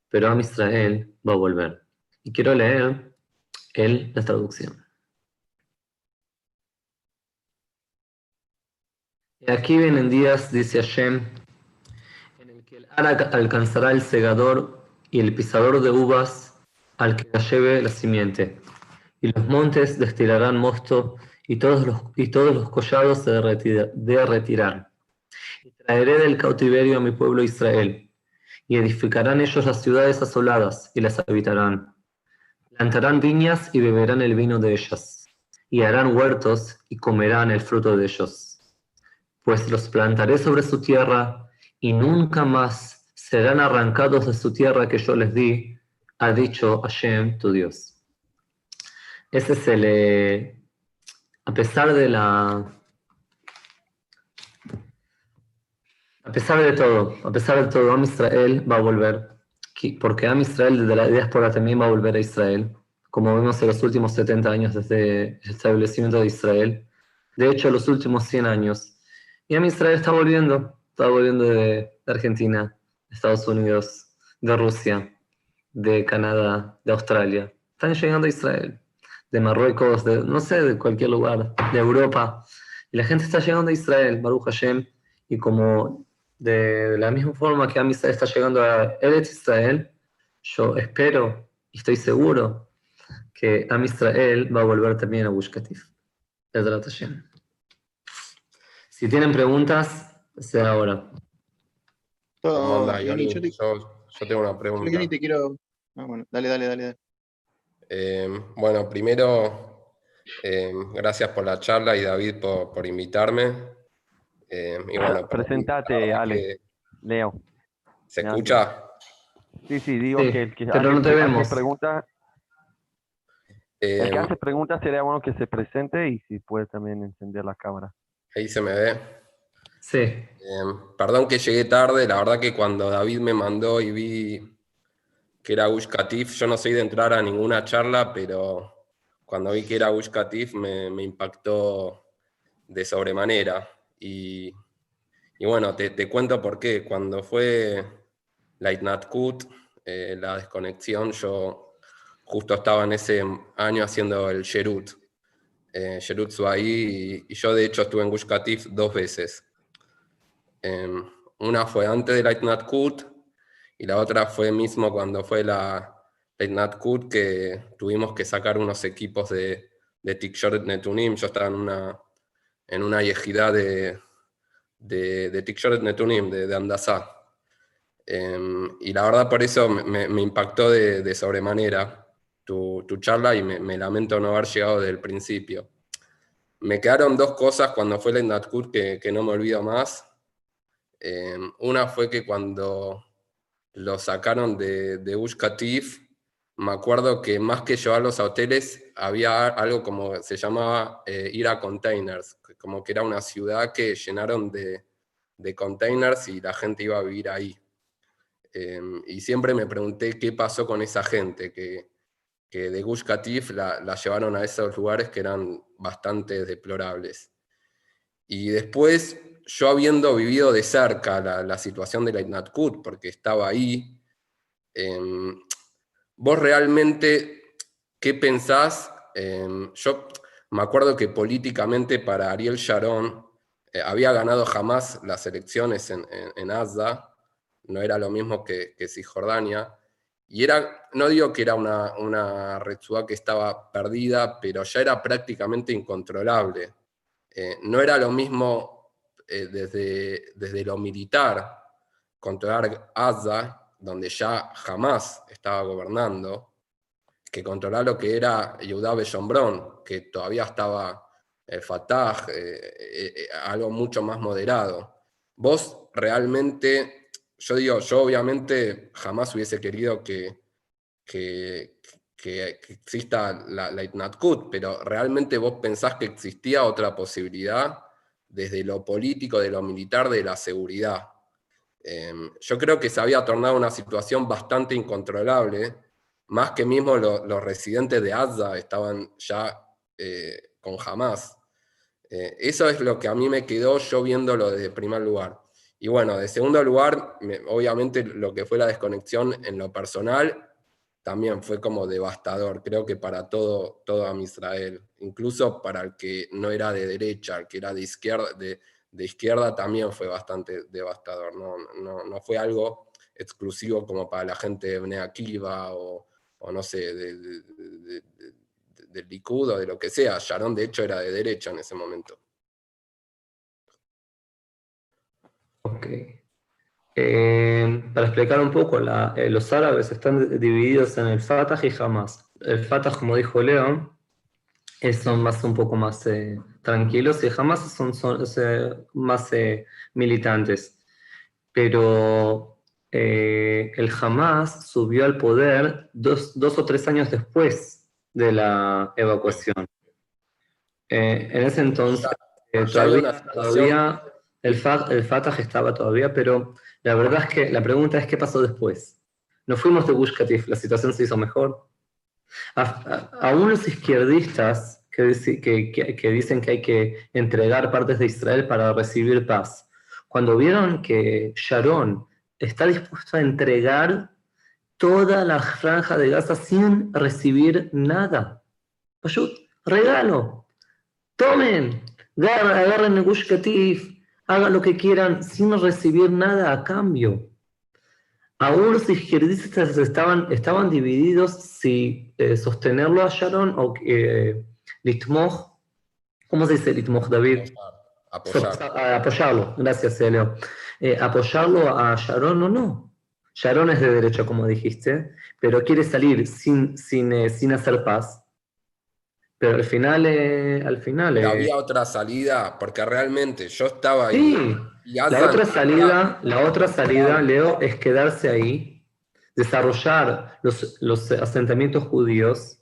pero Am Israel va a volver. Y quiero leer el, la traducción. Y aquí vienen días, dice Hashem, en el que el ara alcanzará el segador y el pisador de uvas al que la lleve la simiente y los montes destilarán mosto, y todos los, y todos los collados se derretirán. Traeré del cautiverio a mi pueblo Israel, y edificarán ellos las ciudades asoladas, y las habitarán. Plantarán viñas y beberán el vino de ellas, y harán huertos y comerán el fruto de ellos. Pues los plantaré sobre su tierra, y nunca más serán arrancados de su tierra que yo les di, ha dicho Hashem, tu Dios. Ese es el, eh, a pesar de la, a pesar de todo, a pesar de todo, Am Israel va a volver, porque Am Israel desde la diáspora también va a volver a Israel, como vemos en los últimos 70 años desde el establecimiento de Israel, de hecho los últimos 100 años. Y Am Israel está volviendo, está volviendo de, Argentina, Estados Unidos, de Rusia, de Canadá, de Australia. Están llegando a Israel de Marruecos, de no sé, de cualquier lugar, de Europa. Y la gente está llegando a Israel, Baruch Hashem, y como de la misma forma que Am está llegando a Eretz Israel, yo espero y estoy seguro que Am Israel va a volver también a Gush Katif. Si tienen preguntas, sea ahora. Yo te- Yo, yo tengo una pregunta. Yoni, te quiero. Ah, bueno, dale, dale, dale. dale. Eh, bueno, primero, eh, gracias por la charla y David por, por invitarme. Eh, y bueno, Presentate, Ale. Leo. ¿Se escucha? Sí, sí, digo Sí, que el que pero hace- no te hace vemos. pregunta- el que Eh, hace preguntas sería bueno que se presente y si puede también encender la cámara. ahí se me ve. Sí, Eh, perdón que llegué tarde, la verdad que cuando David me mandó y vi que era Gush Katif, yo no soy de entrar a ninguna charla, pero cuando vi que era Gush Katif me, me impactó de sobremanera. Y, bueno, te, cuento por qué. Cuando fue la Itnatkut, eh, la desconexión, yo justo estaba en ese año haciendo el Sherut, eh, Sherut y, y yo de hecho estuve en Gush Katif dos veces. Em, una fue antes de la Itnat Kut y la otra fue mismo cuando fue la, Itnat Kut que tuvimos que sacar unos equipos de, de Netunim. Yo estaba en una, en una yejidad de, de, de Netunim, de, de Andasá. Em, y la verdad por eso me, me- impactó de, de sobremanera tu, tu charla y me, me lamento no haber llegado desde el principio. Me quedaron dos cosas cuando fue la Itnat Kut que, que no me olvido más. Eh, una fue que cuando lo sacaron de, de Gush Katif, me acuerdo que más que llevarlos a hoteles, había algo como se llamaba eh, ir a containers, como que era una ciudad que llenaron de, de containers y la gente iba a vivir ahí. Eh, y siempre me pregunté qué pasó con esa gente, que, que de Gush Katif la, la llevaron a esos lugares que eran bastante deplorables. Y después, yo habiendo vivido de cerca la, la situación de la Itnatkut, porque estaba ahí, em, vos realmente, ¿qué pensás? Em, yo me acuerdo que políticamente para Ariel Sharon eh, había ganado jamás las elecciones en, en, Asda, no era lo mismo que, que Cisjordania, y era, no digo que era una, una que estaba perdida, pero ya era prácticamente incontrolable. Eh, no era lo mismo eh, desde, desde lo militar controlar Gaza, donde ya jamás estaba gobernando, que controlar lo que era Yehudá Bellombrón, que todavía estaba eh, Fatah, eh, eh, eh, algo mucho más moderado. Vos realmente, yo digo, yo obviamente jamás hubiese querido que, que, exista la, la pero realmente vos pensás que existía otra posibilidad desde lo político, de lo militar, de la seguridad. Eh, yo creo que se había tornado una situación bastante incontrolable, más que mismo lo- los residentes de Gaza estaban ya eh, con Hamas. Eh, eso es lo que a mí me quedó yo viéndolo desde primer lugar. Y bueno, de segundo lugar, me- obviamente lo que fue la desconexión en lo personal también fue como devastador, creo que para todo, todo Israel, incluso para el que no era de derecha, el que era de izquierda, de izquierda también fue bastante devastador, no, no, no fue algo exclusivo como para la gente de Bnei o, o no sé, de, de- de- del Likud o de lo que sea, Sharon de hecho era de derecha en ese momento. ok. Eh, para explicar un poco, eh, los árabes están divididos en el Fatah y Hamas. El Fatah, como dijo eh, son más un poco más eh, tranquilos y Hamas son, son, eh, más eh, militantes. Pero eh, el Hamas subió al poder dos, dos o tres años después de la evacuación. Eh, en ese entonces eh, todavía, todavía el, Fa- el Fatah estaba todavía, pero la verdad es que la pregunta es qué pasó después. No fuimos de Gush Katif, la situación se hizo mejor. Aún los izquierdistas que, dicen que hay que entregar partes de Israel para recibir paz, cuando vieron que Sharon está dispuesto a entregar toda la franja de Gaza sin recibir nada, Pashut, regalo, tomen, agarren el Gush Katif, hagan lo que quieran sin recibir nada a cambio. Aún los izquierdistas estaban, estaban divididos si eh, sostenerlo a Sharon o eh, Litmoch. ¿Cómo se dice Litmoch, David? Apoyar. A- apoyarlo, gracias, Leo. Eh, apoyarlo a Sharon o no. Sharon es de derecha, como dijiste, pero quiere salir sin, sin, eh, sin hacer paz. Pero al final, eh, al final. eh, Había otra salida, porque realmente yo estaba ahí. sí, la otra salida, la otra salida, Leo, es quedarse ahí, desarrollar los, los asentamientos judíos,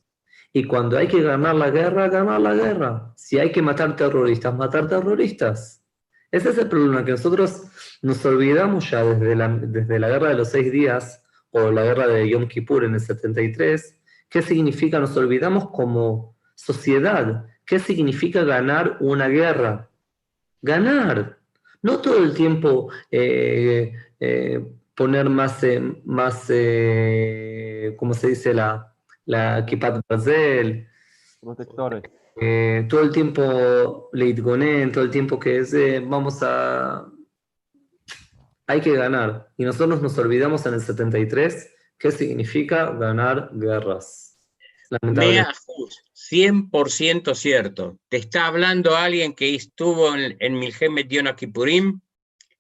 y cuando hay que ganar la guerra, ganar la guerra. Si hay que matar terroristas, matar terroristas. Ese es el problema, que nosotros nos olvidamos ya desde la, desde la guerra de los seis días, o la guerra de Yom Kippur en el 73, qué significa, nos olvidamos como sociedad, qué significa ganar una guerra. Ganar, no todo el tiempo eh, eh, poner más, eh, más eh, ¿cómo se dice? La, la Kipat Protectores. eh, todo el tiempo Leitgonen, todo el tiempo que es, eh, vamos a... Hay que ganar. Y nosotros nos olvidamos en el 73 qué significa ganar guerras. Lamentablemente. Mea Juz, 100% cierto. Te está hablando alguien que estuvo en, en Milhemet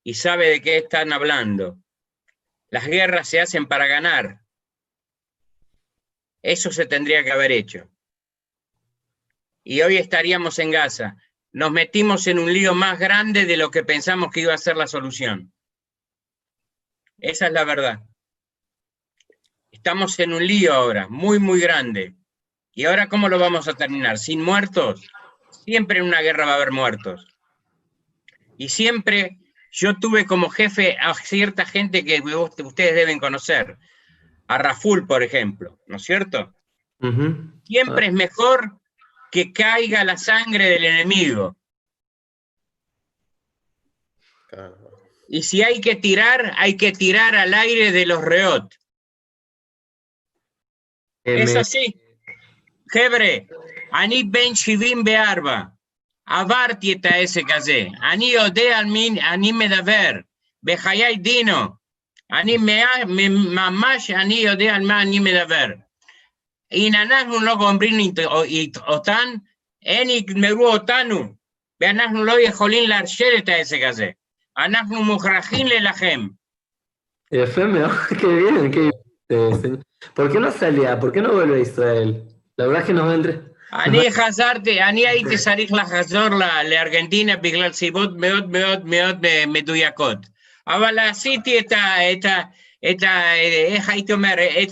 y sabe de qué están hablando. Las guerras se hacen para ganar. Eso se tendría que haber hecho. Y hoy estaríamos en Gaza. Nos metimos en un lío más grande de lo que pensamos que iba a ser la solución. Esa es la verdad. Estamos en un lío ahora, muy, muy grande. ¿Y ahora cómo lo vamos a terminar? ¿Sin muertos? Siempre en una guerra va a haber muertos. Y siempre yo tuve como jefe a cierta gente que ustedes deben conocer. A Raful, por ejemplo, ¿no es cierto? Siempre es mejor que caiga la sangre del enemigo. Y si hay que tirar, hay que tirar al aire de los reot. Es así. חבר'ה, אני בן 74, עברתי את העסק הזה, אני יודע על מי אני מדבר, בחיי דינו, אני ממש, אני יודע על מה אני מדבר. אם אנחנו לא גומרים אותן, הם יגמרו אותנו, ואנחנו לא יכולים להרשל את העסק הזה. אנחנו מוכרחים להילחם. יפה מאוד, qué bien, qué bien. Eh, señor. ¿Por qué no salía? ¿Por qué no vuelve a Israel? La verdad es que no vendré. אני חזרתי, אני הייתי צריך לחזור ל- לארגנטינה בגלל סיבות מאוד מאוד מאוד אה, מדויקות. אבל עשיתי את ה... את ה... את ה... איך הייתי אומר? את,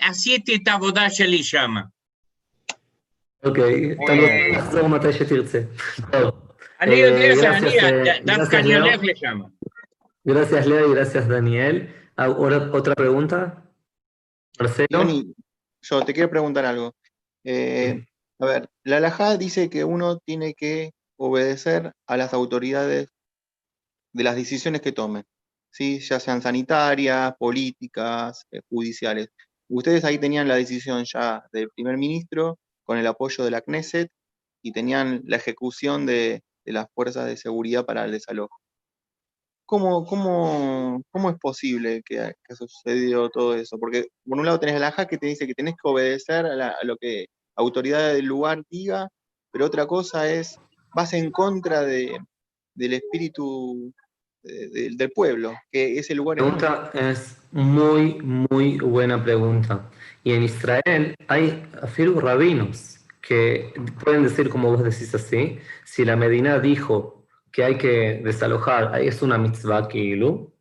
עשיתי את העבודה שלי שם. אוקיי, אתה מוזמן לחזור מתי שתרצה. טוב, אני אה, יודע gracias, שאני אה, דווקא gracias, אני לאו. הולך לשם. gracias Leo y gracias Daniel. Ahora, ¿Otra pregunta? Marcelo. Johnny, yo te quiero preguntar algo. Eh, a ver, la halajá dice que uno tiene que obedecer a las autoridades de las decisiones que tomen, ¿sí? ya sean sanitarias, políticas, eh, judiciales. Ustedes ahí tenían la decisión ya del primer ministro con el apoyo de la Knesset y tenían la ejecución de, de las fuerzas de seguridad para el desalojo. ¿Cómo, cómo, cómo es posible que, que sucedió todo eso? Porque por un lado tenés la que te dice que tenés que obedecer a, la- a lo que la autoridad del lugar diga, pero otra cosa es, vas en contra de, del espíritu de- de- del pueblo, que ese lugar pregunta es muy, muy buena pregunta. Y en Israel hay afirmo rabinos que pueden decir, como vos decís así, si la Medina dijo que hay que desalojar, es una mitzvah kilu,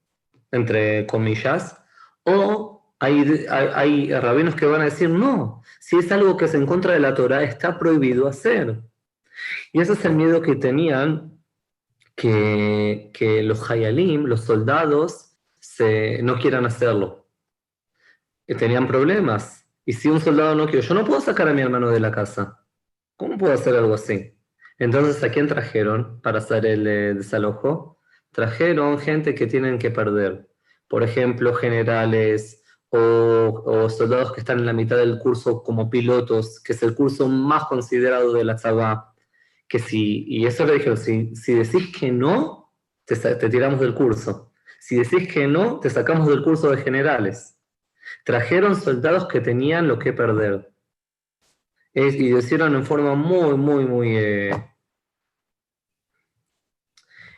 entre comillas, o hay, hay, rabinos que van a decir, no, si es algo que es en contra de la Torah, está prohibido hacer. Y ese es el miedo que tenían que, que los hayalim, los soldados, se, no quieran hacerlo. Que tenían problemas. Y si un soldado no quiere, yo no puedo sacar a mi hermano de la casa. ¿Cómo puedo hacer algo así? Entonces, ¿a quién trajeron para hacer el eh, desalojo? Trajeron gente que tienen que perder. Por ejemplo, generales o, soldados que están en la mitad del curso como pilotos, que es el curso más considerado de la Tzabá. Que si, y eso le dijeron, si, si decís que no, te, te tiramos del curso. Si decís que no, te sacamos del curso de generales. Trajeron soldados que tenían lo que perder. y lo hicieron en forma muy, muy, muy... Eh,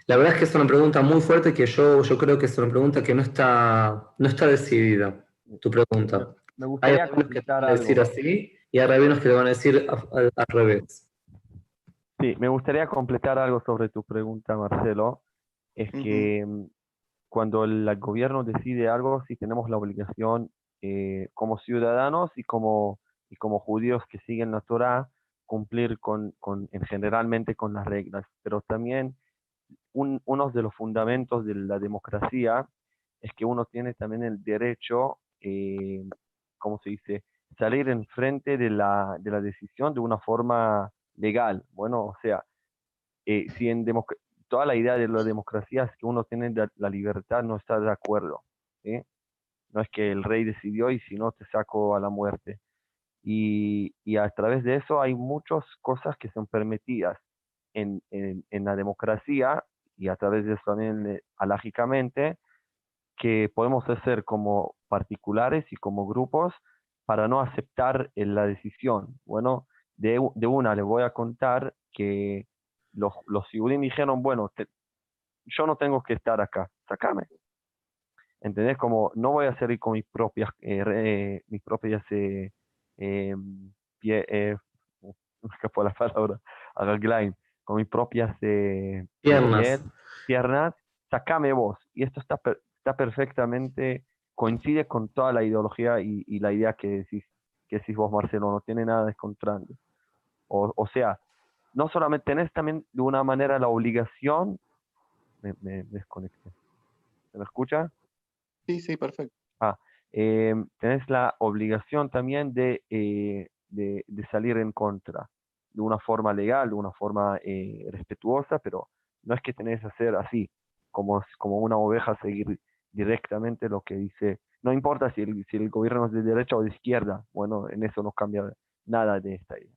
la verdad es que es una pregunta muy fuerte que yo, yo creo que es una pregunta que no está, no está decidida, tu pregunta. Me gustaría Hay que te van a decir así y hay rabinos que te van a decir al revés. Sí, me gustaría completar algo sobre tu pregunta, Marcelo. Es que mm, cuando el gobierno decide algo, sí tenemos la obligación eh, como ciudadanos y como, y como judíos que siguen la Torah, cumplir con, con generalmente con las reglas. Pero también uno de los fundamentos de la democracia es que uno tiene también el derecho, eh, ¿cómo se dice?, salir en frente de la, de la decisión de una forma legal. Bueno, o sea, eh, si en toda la idea de la democracia es que uno tiene la, libertad, no está de acuerdo. No es que el rey decidió y si no te saco a la muerte. Y, y, a través de eso hay muchas cosas que son permitidas en, en, en la democracia y a través de eso también eh, alágicamente que podemos hacer como particulares y como grupos para no aceptar eh, la decisión. Bueno, de, de una le voy a contar que los, los dijeron, bueno, yo no tengo que estar acá, sacame. ¿Entendés? Como no voy a hacer con mis propias, eh, mis propias, eh, em, pie, eh, la palabra, con mis propias piernas. piernas, sacame vos. Y esto está, está perfectamente, coincide con toda la ideología y, y la idea que decís, que decís vos, Marcelo, no tiene nada descontrante. O, o sea, no solamente tenés también de una manera la obligación, me, me desconecté. ¿Se me escucha? Sí, sí, perfecto. Ah, eh, tenés la obligación también de, eh, de, de, salir en contra, de una forma legal, de una forma eh, respetuosa, pero no es que tenés que hacer así, como, como una oveja, seguir directamente lo que dice. No importa si el, si el gobierno es de derecha o de izquierda, bueno, en eso no cambia nada de esta idea.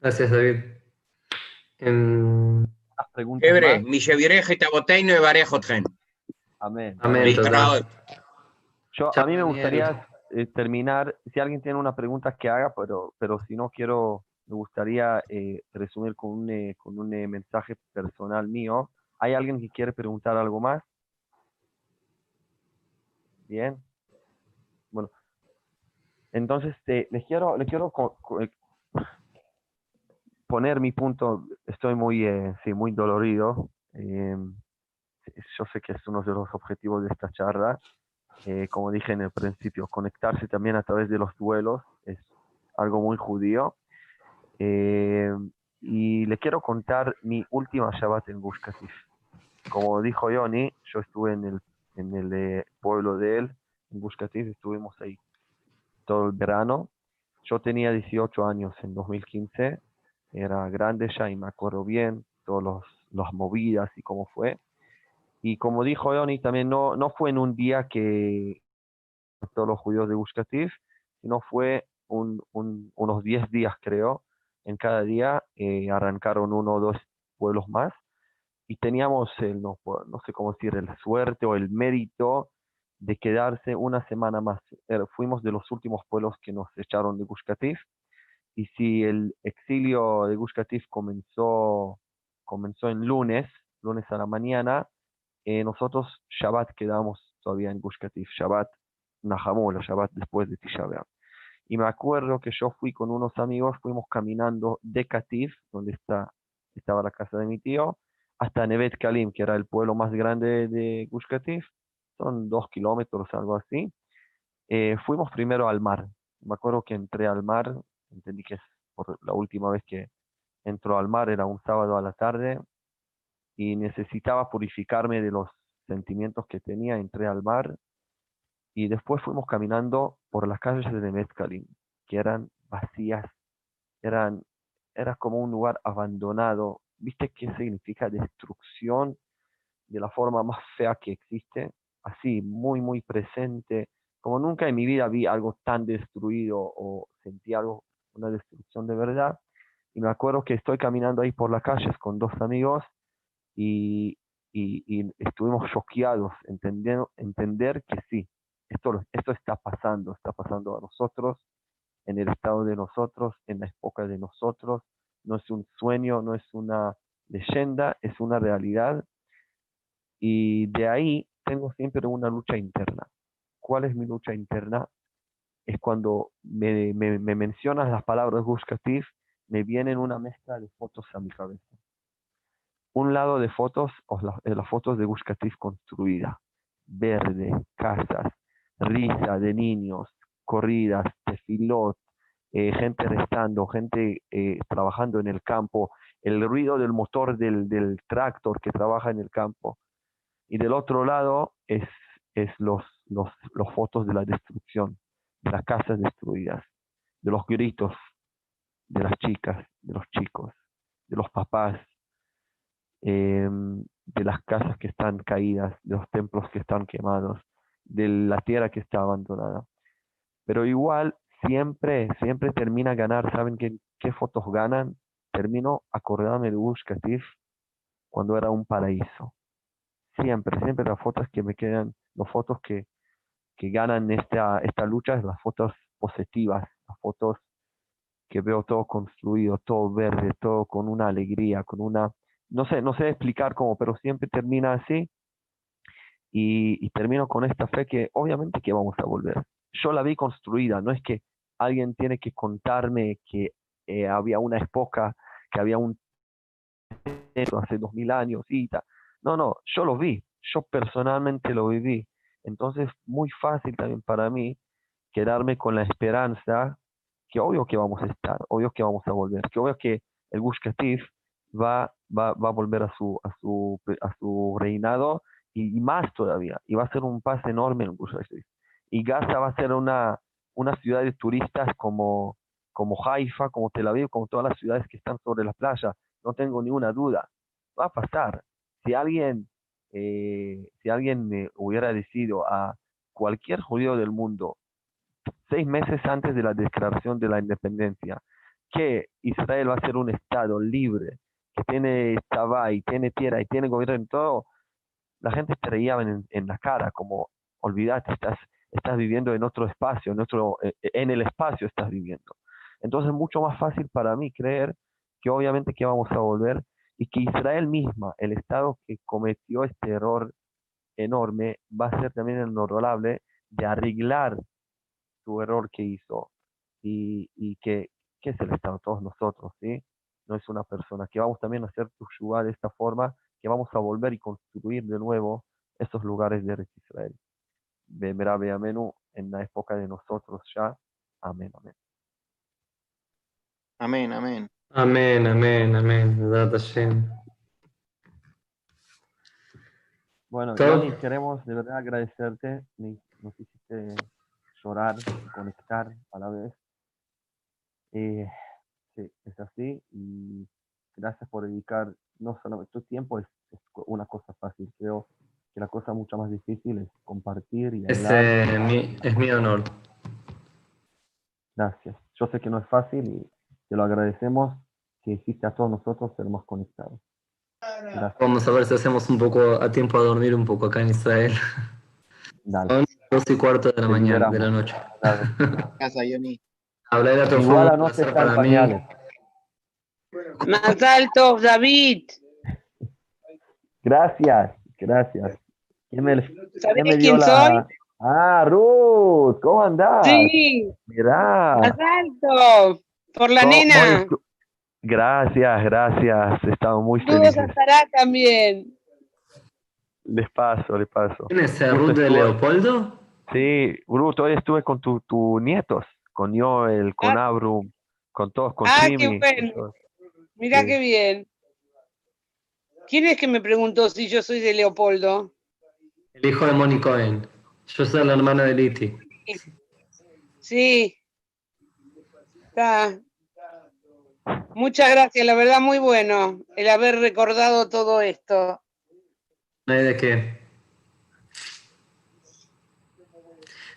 Gracias, David. En... Hebre, mi y taboteino y varejotgen. Amén. Amén. Yo, a mí me gustaría eh, terminar, si alguien tiene una pregunta que haga, pero, pero si no quiero, me gustaría eh, resumir con un, eh, con un mensaje personal mío. ¿Hay alguien que quiere preguntar algo más? Bien. Bueno, entonces les quiero, les quiero poner mi punto, estoy muy, eh, sí, muy dolorido. Eh, yo sé que es uno de los objetivos de esta charla. Eh, como dije en el principio, conectarse también a través de los duelos es algo muy judío. Y le quiero contar mi última Shabbat en Gush Como dijo Yoni, yo estuve en el, en el pueblo de él, en Gush estuvimos ahí todo el verano. Yo tenía 18 años en 2015 era grande ya y me acuerdo bien todas las movidas y cómo fue. Y como dijo Yoni, también no, no fue en un día que todos los judíos de Bushkatif, sino fue un, unos 10 días, creo. En cada día eh, arrancaron uno o dos pueblos más y teníamos, el, no, no sé cómo decir, el suerte o el mérito de quedarse una semana más. fuimos de los últimos pueblos que nos echaron de Bushkatif y si el exilio de Gush comenzó, comenzó en lunes, lunes a la mañana, eh, nosotros Shabbat quedamos todavía en Gush Shabbat Nahamul, Shabbat después de Tisha Y me acuerdo que yo fui con unos amigos, fuimos caminando de Katif, donde está, estaba la casa de mi tío, hasta Nevet Kalim, que era el pueblo más grande de Gush Son dos kilómetros, algo así. Eh, fuimos primero al mar. Me acuerdo que entré al mar, entendí que por la última vez que entró al mar, era un sábado a la tarde, y necesitaba purificarme de los sentimientos que tenía, entré al mar, y después fuimos caminando por las calles de Mezcalín, que eran vacías, eran, era como un lugar abandonado. ¿Viste qué significa destrucción de la forma más fea que existe? Así, muy, muy presente. Como nunca en mi vida vi algo tan destruido o sentí algo una destrucción de verdad. Y me acuerdo que estoy caminando ahí por las calles con dos amigos y, y, estuvimos choqueados, entender que sí, esto, esto está pasando, está pasando a nosotros, en el estado de nosotros, en la época de nosotros. No es un sueño, no es una leyenda, es una realidad. Y de ahí tengo siempre una lucha interna. ¿Cuál es mi lucha interna? Es cuando me, me, mencionas las palabras Gush me vienen una mezcla de fotos a mi cabeza. Un lado de fotos, eh, las, fotos de Gush construida, verde, casas, risa de niños, corridas, tefilot, eh, gente restando, gente eh, trabajando en el campo, el ruido del motor del, del, tractor que trabaja en el campo. Y del otro lado es, es los, los, los fotos de la destrucción, de las casas destruidas, de los gritos de las chicas, de los chicos, de los papás, em, de las casas que están caídas, de los templos que están quemados, de la tierra que está abandonada. Pero igual, siempre, siempre termina a ganar. ¿Saben qué, qué fotos ganan? Termino acordándome de Bush Katif cuando era un paraíso. Siempre, siempre las fotos que me quedan, las fotos que, que ganan esta, esta lucha es las fotos positivas, las fotos que veo todo construido, todo verde, todo con una alegría, con una, no sé, no sé explicar cómo, pero siempre termina así y, y termino con esta fe que obviamente que vamos a volver. Yo la vi construida, no es que alguien tiene que contarme que eh, había una época, que había un hace dos mil años y tal. No, no, yo lo vi, yo personalmente lo viví. Entonces, muy fácil también para mí quedarme con la esperanza que obvio que vamos a estar, obvio que vamos a volver, que obvio que el Gush va, va, va a volver a su, a su, a su reinado y, más todavía, y va a ser un paso enorme en Gush Y Gaza va a ser una, una ciudad de turistas como, como Haifa, como Tel Aviv, como todas las ciudades que están sobre la playa, no tengo ninguna duda, va a pasar. Si alguien, eh, si alguien me hubiera decidido a cualquier judío del mundo, seis meses antes de la declaración de la independencia, que Israel va a ser un Estado libre, que tiene y tiene tierra y tiene gobierno en todo, la gente estaría en, en la cara, como, olvídate, estás, estás viviendo en otro espacio, en, otro, eh, en el espacio estás viviendo. Entonces es mucho más fácil para mí creer que obviamente que vamos a volver y que Israel misma, el Estado que cometió este error enorme, va a ser también el honorable de arreglar su error que hizo y, y que, que, es el Estado, todos nosotros, ¿sí? No es una persona, que vamos también a hacer tu de esta forma, que vamos a volver y construir de nuevo estos lugares de Israel. Bemerá Amenu en la época de nosotros ya. Amén, amén. Amén, amén. Amén, amén, amén. Bueno, Johnny, queremos de verdad agradecerte. Nos hiciste llorar, conectar a la vez. Eh, sí, es así. Y gracias por dedicar no solamente tu tiempo, es, una cosa fácil. Creo que la cosa mucho más difícil es compartir y hablar. Es, mi, es mi honor. Gracias. Yo sé que no es fácil y te lo agradecemos que hiciste a todos nosotros ser más conectados. Vamos a ver si hacemos un poco a tiempo a dormir un poco acá en Israel. Dale. Son dos y cuarto de la mañana, de la noche. Casa, Johnny. Hablar a tu Igual para mí. Más alto, David. Gracias, gracias. ¿Quién me, ¿Sabes me quién soy? Ah, Ruth, ¿cómo andás? Sí. Mirá. Más alto, por la nena. Gracias, gracias. Estamos muy felices. estará también. Les paso, les paso. ¿Quién es el Ruth de Leopoldo? Sí, Ruth, hoy estuve con tus tu nietos, con Joel, con ah. Abrum, con todos, con Ah, qué bueno. Mira qué bien. ¿Quién es que me preguntó si yo soy de Leopoldo? El hijo de Moni Cohen. Yo soy la hermana de Liti. Sí. Está. Muchas gracias, la verdad muy bueno el haber recordado todo esto. No hay de qué.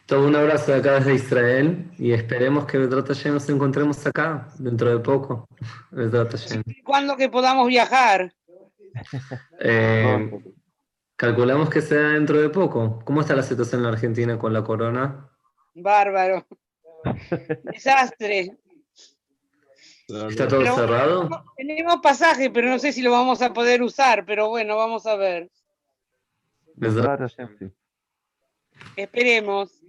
Todo un abrazo de acá desde Israel y esperemos que Vedrat Hashem nos encontremos acá dentro de poco. ¿Cuándo que podamos viajar? Eh, calculamos que sea dentro de poco. ¿Cómo está la situación en la Argentina con la corona? Bárbaro. Desastre. ¿Está todo Pero bueno, cerrado? Tenemos pasaje, pero no sé si lo vamos a poder usar, pero bueno, vamos a ver. Esperemos.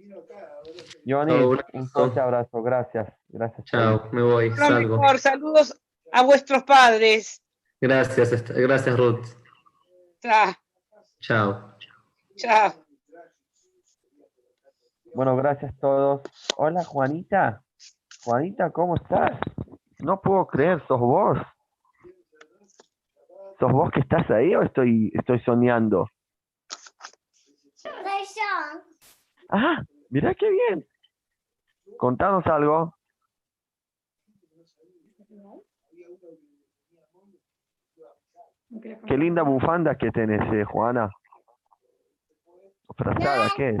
Johnny, un fuerte abrazo. Gracias. Gracias. Chao, me voy, Lo salgo. mejor, saludos a vuestros padres. Gracias, gracias Ruth. Chao. Chao. Chao. Bueno, gracias a todos. Hola, Juanita. Juanita, ¿cómo estás? No puedo creer, sos vos. ¿Sos vos que estás ahí o estoy, estoy soñando? Ah, mira qué bien. Contanos algo. Qué linda bufanda que tenés, eh, Juana. Frazada, ¿qué es?